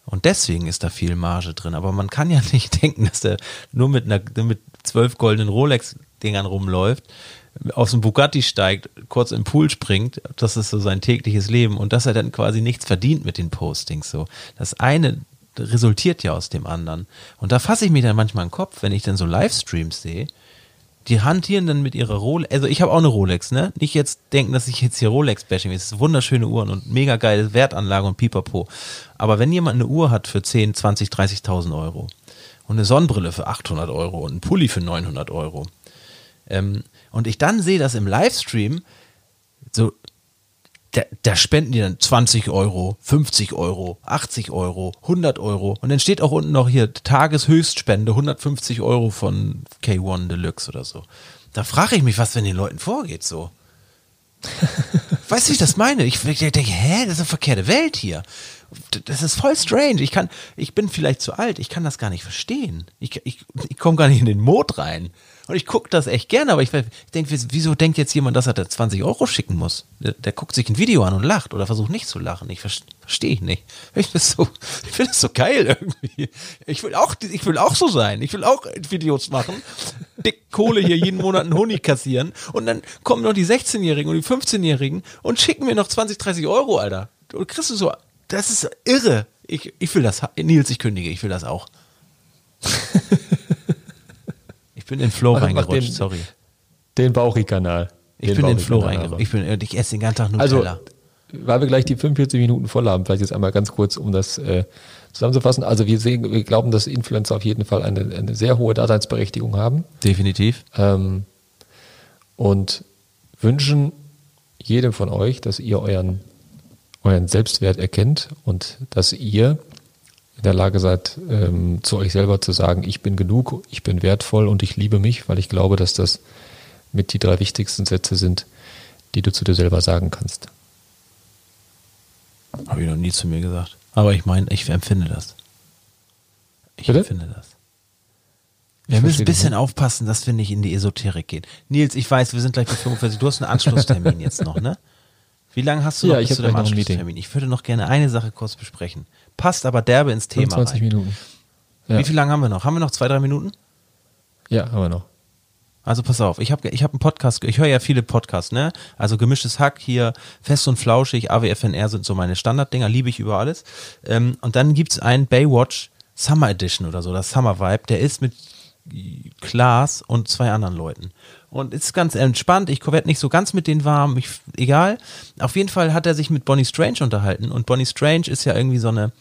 Und deswegen ist da viel Marge drin. Aber man kann ja [laughs] nicht denken, dass der nur mit einer, mit zwölf goldenen Rolex-Dingern rumläuft aus dem Bugatti steigt, kurz im Pool springt, das ist so sein tägliches Leben und dass er dann quasi nichts verdient mit den Postings so. Das eine resultiert ja aus dem anderen. Und da fasse ich mich dann manchmal den Kopf, wenn ich dann so Livestreams sehe, die hantieren dann mit ihrer Rolex, also ich habe auch eine Rolex, ne? Nicht jetzt denken, dass ich jetzt hier Rolex-Bashing ist. wunderschöne Uhren und mega geile Wertanlage und pipapo. Aber wenn jemand eine Uhr hat für 10, 20, 30.000 Euro und eine Sonnenbrille für 800 Euro und einen Pulli für 900 Euro, ähm, und ich dann sehe das im Livestream, so, da, da spenden die dann 20 Euro, 50 Euro, 80 Euro, 100 Euro. Und dann steht auch unten noch hier Tageshöchstspende, 150 Euro von K1 Deluxe oder so. Da frage ich mich, was wenn den Leuten vorgeht so. [laughs] weißt du, wie ich das meine? Ich, ich denke, hä, das ist eine verkehrte Welt hier. Das ist voll strange. Ich kann, ich bin vielleicht zu alt, ich kann das gar nicht verstehen. Ich, ich, ich komme gar nicht in den Mod rein. Und ich gucke das echt gerne, aber ich, ich denke, wieso denkt jetzt jemand, dass er da 20 Euro schicken muss? Der, der, guckt sich ein Video an und lacht oder versucht nicht zu lachen. Ich verstehe ich nicht. Ich finde so, [laughs] ich finde das so geil irgendwie. Ich will auch, ich will auch so sein. Ich will auch Videos machen, dick Kohle hier jeden Monat einen Honig kassieren und dann kommen noch die 16-Jährigen und die 15-Jährigen und schicken mir noch 20, 30 Euro, Alter. Du kriegst du so, das ist irre. Ich, ich will das, Nils, ich kündige, ich will das auch. [laughs] ich bin in den Flow mach, reingerutscht, den, sorry. Den Bauchi-Kanal. Ich bin in den Flow reingerutscht. Ich, bin, ich esse den ganzen Tag Nutella. Also, weil wir gleich die 45 Minuten voll haben, vielleicht jetzt einmal ganz kurz, um das äh, zusammenzufassen. Also wir sehen, wir glauben, dass Influencer auf jeden Fall eine, eine sehr hohe Daseinsberechtigung haben. Definitiv. Ähm, und wünschen jedem von euch, dass ihr euren, euren Selbstwert erkennt und dass ihr in der Lage seid, ähm, zu euch selber zu sagen, ich bin genug, ich bin wertvoll und ich liebe mich, weil ich glaube, dass das mit die drei wichtigsten Sätze sind, die du zu dir selber sagen kannst. Habe ich noch nie zu mir gesagt. Aber ich meine, ich empfinde das. Ich Bitte? empfinde das. Wir ich müssen ein bisschen aufpassen, dass wir nicht in die Esoterik gehen. Nils, ich weiß, wir sind gleich bei 45. Du hast einen Anschlusstermin jetzt noch, ne? Wie lange hast du ja, noch bis zu dem Anschlusstermin? Ich würde noch gerne eine Sache kurz besprechen. Passt aber derbe ins Thema 20 rein. Minuten. Ja. Wie viel lange haben wir noch? Haben wir noch zwei, drei Minuten? Ja, haben wir noch. Also pass auf, ich habe ich hab einen Podcast, ich höre ja viele Podcasts, ne? Also gemischtes Hack hier, fest und flauschig, AWFNR sind so meine Standarddinger, liebe ich über alles. Ähm, und dann gibt's einen Baywatch Summer Edition oder so, das Summer Vibe, der ist mit Klaas und zwei anderen Leuten. Und ist ganz entspannt, ich werde nicht so ganz mit denen warm, ich, egal. Auf jeden Fall hat er sich mit Bonnie Strange unterhalten und Bonnie Strange ist ja irgendwie so eine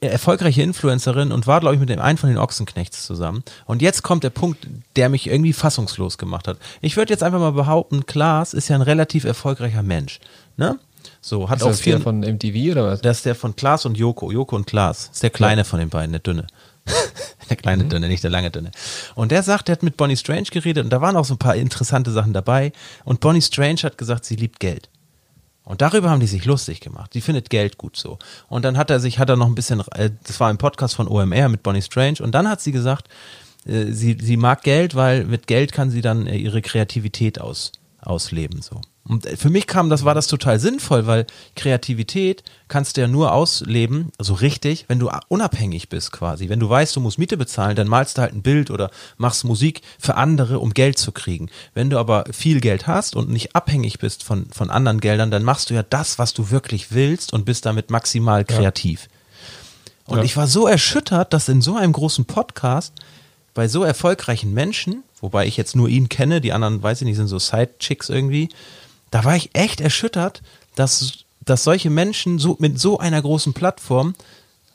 erfolgreiche Influencerin und war, glaube ich, mit dem einen von den Ochsenknechts zusammen. Und jetzt kommt der Punkt, der mich irgendwie fassungslos gemacht hat. Ich würde jetzt einfach mal behaupten, Klaas ist ja ein relativ erfolgreicher Mensch. Ne? So, hat ist auch das viel, der von MTV oder was? Das ist der von Klaas und Joko. Joko und Klaas. Ist der kleine ja. von den beiden, der dünne. [laughs] der kleine mhm. Dünne, nicht der lange Dünne. Und der sagt, der hat mit Bonnie Strange geredet und da waren auch so ein paar interessante Sachen dabei. Und Bonnie Strange hat gesagt, sie liebt Geld. Und darüber haben die sich lustig gemacht. Sie findet Geld gut so. Und dann hat er sich, hat er noch ein bisschen, äh, das war ein Podcast von OMR mit Bonnie Strange. Und dann hat sie gesagt, äh, sie, sie mag Geld, weil mit Geld kann sie dann äh, ihre Kreativität aus, ausleben so. Und für mich kam das, war das total sinnvoll, weil Kreativität kannst du ja nur ausleben, also richtig, wenn du unabhängig bist quasi. Wenn du weißt, du musst Miete bezahlen, dann malst du halt ein Bild oder machst Musik für andere, um Geld zu kriegen. Wenn du aber viel Geld hast und nicht abhängig bist von, von anderen Geldern, dann machst du ja das, was du wirklich willst und bist damit maximal kreativ. Ja. Und ja. ich war so erschüttert, dass in so einem großen Podcast bei so erfolgreichen Menschen, wobei ich jetzt nur ihn kenne, die anderen, weiß ich nicht, sind so Side-Chicks irgendwie, da war ich echt erschüttert, dass, dass solche Menschen so, mit so einer großen Plattform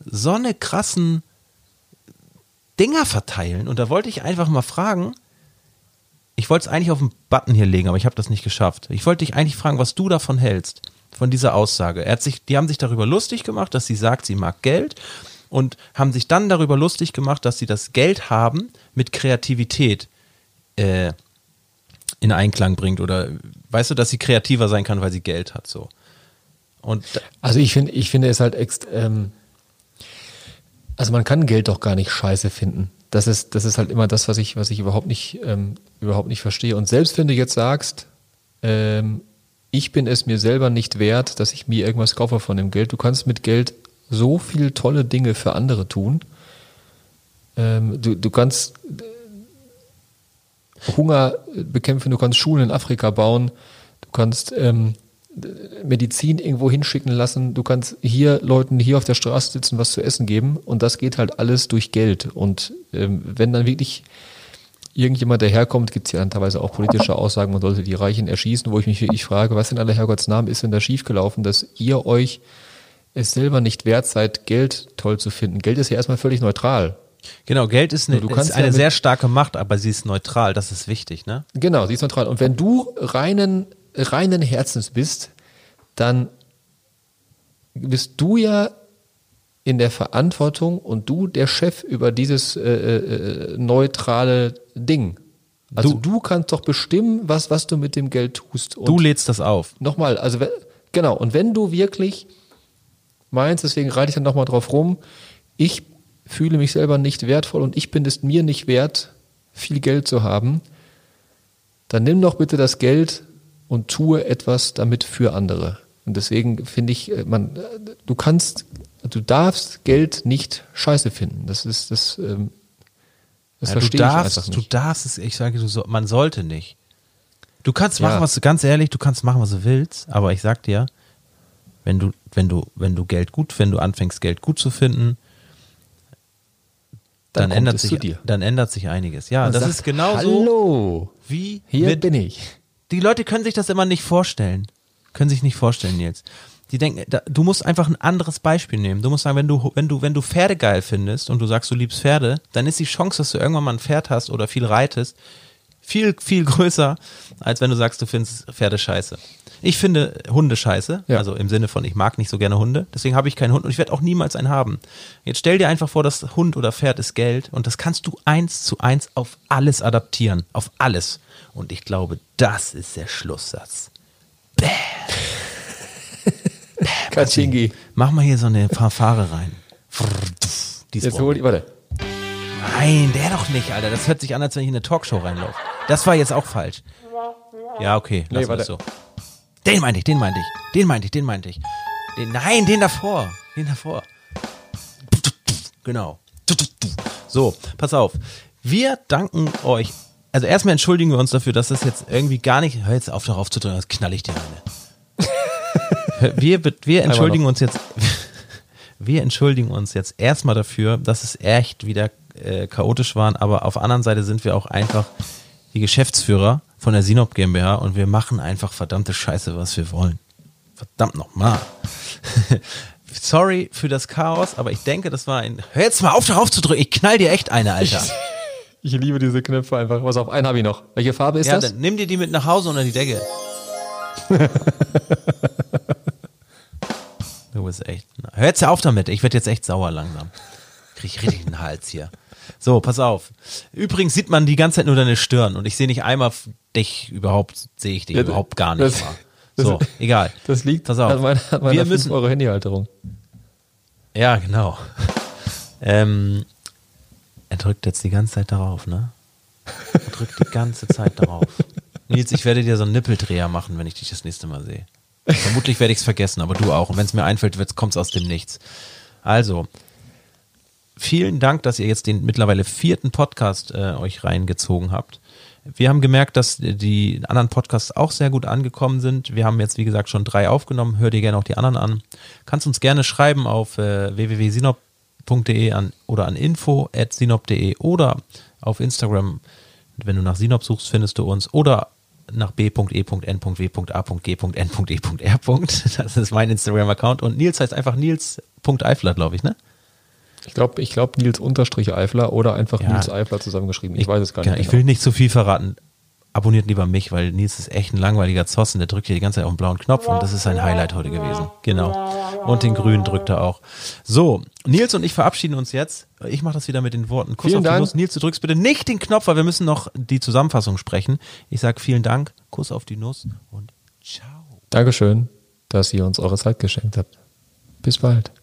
so eine krassen Dinger verteilen. Und da wollte ich einfach mal fragen, ich wollte es eigentlich auf den Button hier legen, aber ich habe das nicht geschafft. Ich wollte dich eigentlich fragen, was du davon hältst, von dieser Aussage. Er hat sich, die haben sich darüber lustig gemacht, dass sie sagt, sie mag Geld und haben sich dann darüber lustig gemacht, dass sie das Geld haben mit Kreativität äh, in Einklang bringt oder weißt du, dass sie kreativer sein kann, weil sie Geld hat so. Und also ich finde, ich finde es halt ext, ähm, also man kann Geld doch gar nicht scheiße finden. Das ist, das ist halt immer das, was ich, was ich überhaupt nicht, ähm, überhaupt nicht verstehe. Und selbst wenn du jetzt sagst, ähm, ich bin es mir selber nicht wert, dass ich mir irgendwas kaufe von dem Geld. Du kannst mit Geld so viel tolle Dinge für andere tun. Ähm, du, du kannst Hunger bekämpfen, du kannst Schulen in Afrika bauen, du kannst ähm, Medizin irgendwo hinschicken lassen, du kannst hier Leuten hier auf der Straße sitzen, was zu essen geben und das geht halt alles durch Geld. Und ähm, wenn dann wirklich irgendjemand daherkommt, gibt es ja dann teilweise auch politische Aussagen, man sollte die Reichen erschießen, wo ich mich wirklich frage, was in aller Herrgottsnamen ist denn da schiefgelaufen, dass ihr euch es selber nicht wert seid, Geld toll zu finden. Geld ist ja erstmal völlig neutral. Genau, Geld ist eine, ist eine ja sehr starke Macht, aber sie ist neutral, das ist wichtig, ne? Genau, sie ist neutral. Und wenn du reinen, reinen Herzens bist, dann bist du ja in der Verantwortung und du der Chef über dieses äh, äh, neutrale Ding. Also du, du, kannst doch bestimmen, was, was du mit dem Geld tust. Und du lädst das auf. Nochmal, also genau, und wenn du wirklich meinst, deswegen reite ich dann nochmal drauf rum, ich fühle mich selber nicht wertvoll und ich bin es mir nicht wert, viel Geld zu haben, dann nimm doch bitte das Geld und tue etwas damit für andere. Und deswegen finde ich, äh, man, du kannst, du darfst Geld nicht scheiße finden. Das ist das. Ähm, das Ja, du verstehe ich darfst, einfach du nicht. darfst es, ich sage, du so, man sollte nicht. Du kannst machen, Ja. was du, ganz ehrlich, du kannst machen, was du willst, aber ich sag dir, wenn du, wenn du, wenn du Geld gut, wenn du anfängst, Geld gut zu finden, dann, kommt ändert sich, dann ändert sich einiges. Ja, Man das sagt, ist genauso Hallo, wie hier mit, bin ich. die Leute können sich das immer nicht vorstellen. Können sich nicht vorstellen, Nils. Die denken, da, du musst einfach ein anderes Beispiel nehmen. Du musst sagen, wenn du, wenn du, wenn du Pferde geil findest und du sagst, du liebst Pferde, dann ist die Chance, dass du irgendwann mal ein Pferd hast oder viel reitest, viel, viel größer, als wenn du sagst, du findest Pferde scheiße. Ich finde Hunde scheiße, Ja. also im Sinne von, ich mag nicht so gerne Hunde, deswegen habe ich keinen Hund und ich werde auch niemals einen haben. Jetzt stell dir einfach vor, das Hund oder Pferd ist Geld und das kannst du eins zu eins auf alles adaptieren, auf alles. Und ich glaube, das ist der Schlusssatz. [laughs] Katschingi. Mach mal hier so eine Fanfare rein. Die Jetzt hol ich, warte. Nein, der doch nicht, Alter. Das hört sich an, als wenn ich in eine Talkshow reinlaufe. Das war jetzt auch falsch. Ja, okay, Nee, lass warte. es so. Den meinte ich, den meinte ich, den meinte ich, den meinte ich. Den, nein, den davor, den davor. Genau. So, pass auf. Wir danken euch. Also erstmal entschuldigen wir uns dafür, dass das jetzt irgendwie gar nicht. Hör jetzt auf, darauf zu drücken, das knall ich dir eine. [laughs] Wir, wir entschuldigen uns jetzt. Wir entschuldigen uns jetzt erstmal dafür, dass es echt wieder äh, chaotisch waren, aber auf der anderen Seite sind wir auch einfach die Geschäftsführer von der Sinop GmbH und wir machen einfach verdammte Scheiße, was wir wollen. Verdammt nochmal. [laughs] Sorry für das Chaos, aber ich denke, das war ein. Hör jetzt mal auf, darauf zu drücken. Ich knall dir echt eine, Alter. [laughs] Ich liebe diese Knöpfe einfach. Was auf, einen habe ich noch. Welche Farbe ist ja, das? dann nimm dir die mit nach Hause unter die Decke. [laughs] du bist echt. Hör jetzt auf damit. Ich werde jetzt echt sauer langsam. Krieg ich richtig den Hals hier. So, pass auf. Übrigens sieht man die ganze Zeit nur deine Stirn und ich sehe nicht einmal dich überhaupt, sehe ich dich Ja, überhaupt gar nicht. das- das- So, [laughs] egal. Das liegt Pass auf. an meiner, an meiner Wir 5 müssen, Euro Handyhalterung. Ja, genau. [laughs] Ähm, er drückt jetzt die ganze Zeit darauf, ne? Er drückt die ganze Zeit darauf. Nils, ich werde dir so einen Nippeldreher machen, wenn ich dich das nächste Mal sehe. Vermutlich werde ich es vergessen, aber du auch. Und wenn es mir einfällt, kommt es aus dem Nichts. Also, vielen Dank, dass ihr jetzt den mittlerweile vierten Podcast äh, euch reingezogen habt. Wir haben gemerkt, dass die anderen Podcasts auch sehr gut angekommen sind. Wir haben jetzt, wie gesagt, schon drei aufgenommen. Hör dir gerne auch die anderen an. Kannst uns gerne schreiben auf äh, www.sinop.de an, oder an info.sinop.de oder auf Instagram. Wenn du nach Sinop suchst, findest du uns. Oder nach b.e.n.w.a.g.n.e.r. [laughs] Das ist mein Instagram-Account. Und Nils heißt einfach Nils.eifler, glaube ich, ne? Ich glaube, ich glaub Nils Unterstrich Eifler oder einfach Ja. Nils Eifler zusammengeschrieben. Ich, weiß es gar nicht. Genau, Ich will nicht zu viel verraten. Abonniert lieber mich, weil Nils ist echt ein langweiliger Zossen. Der drückt hier die ganze Zeit auf den blauen Knopf und das ist sein Highlight heute gewesen. Genau. Und den grünen drückt er auch. So, Nils und ich verabschieden uns jetzt. Ich mache das wieder mit den Worten Kuss Vielen auf die Dank. Nuss. Nils, du drückst bitte nicht den Knopf, weil wir müssen noch die Zusammenfassung sprechen. Ich sage vielen Dank, Kuss auf die Nuss und ciao. Dankeschön, dass ihr uns eure Zeit geschenkt habt. Bis bald.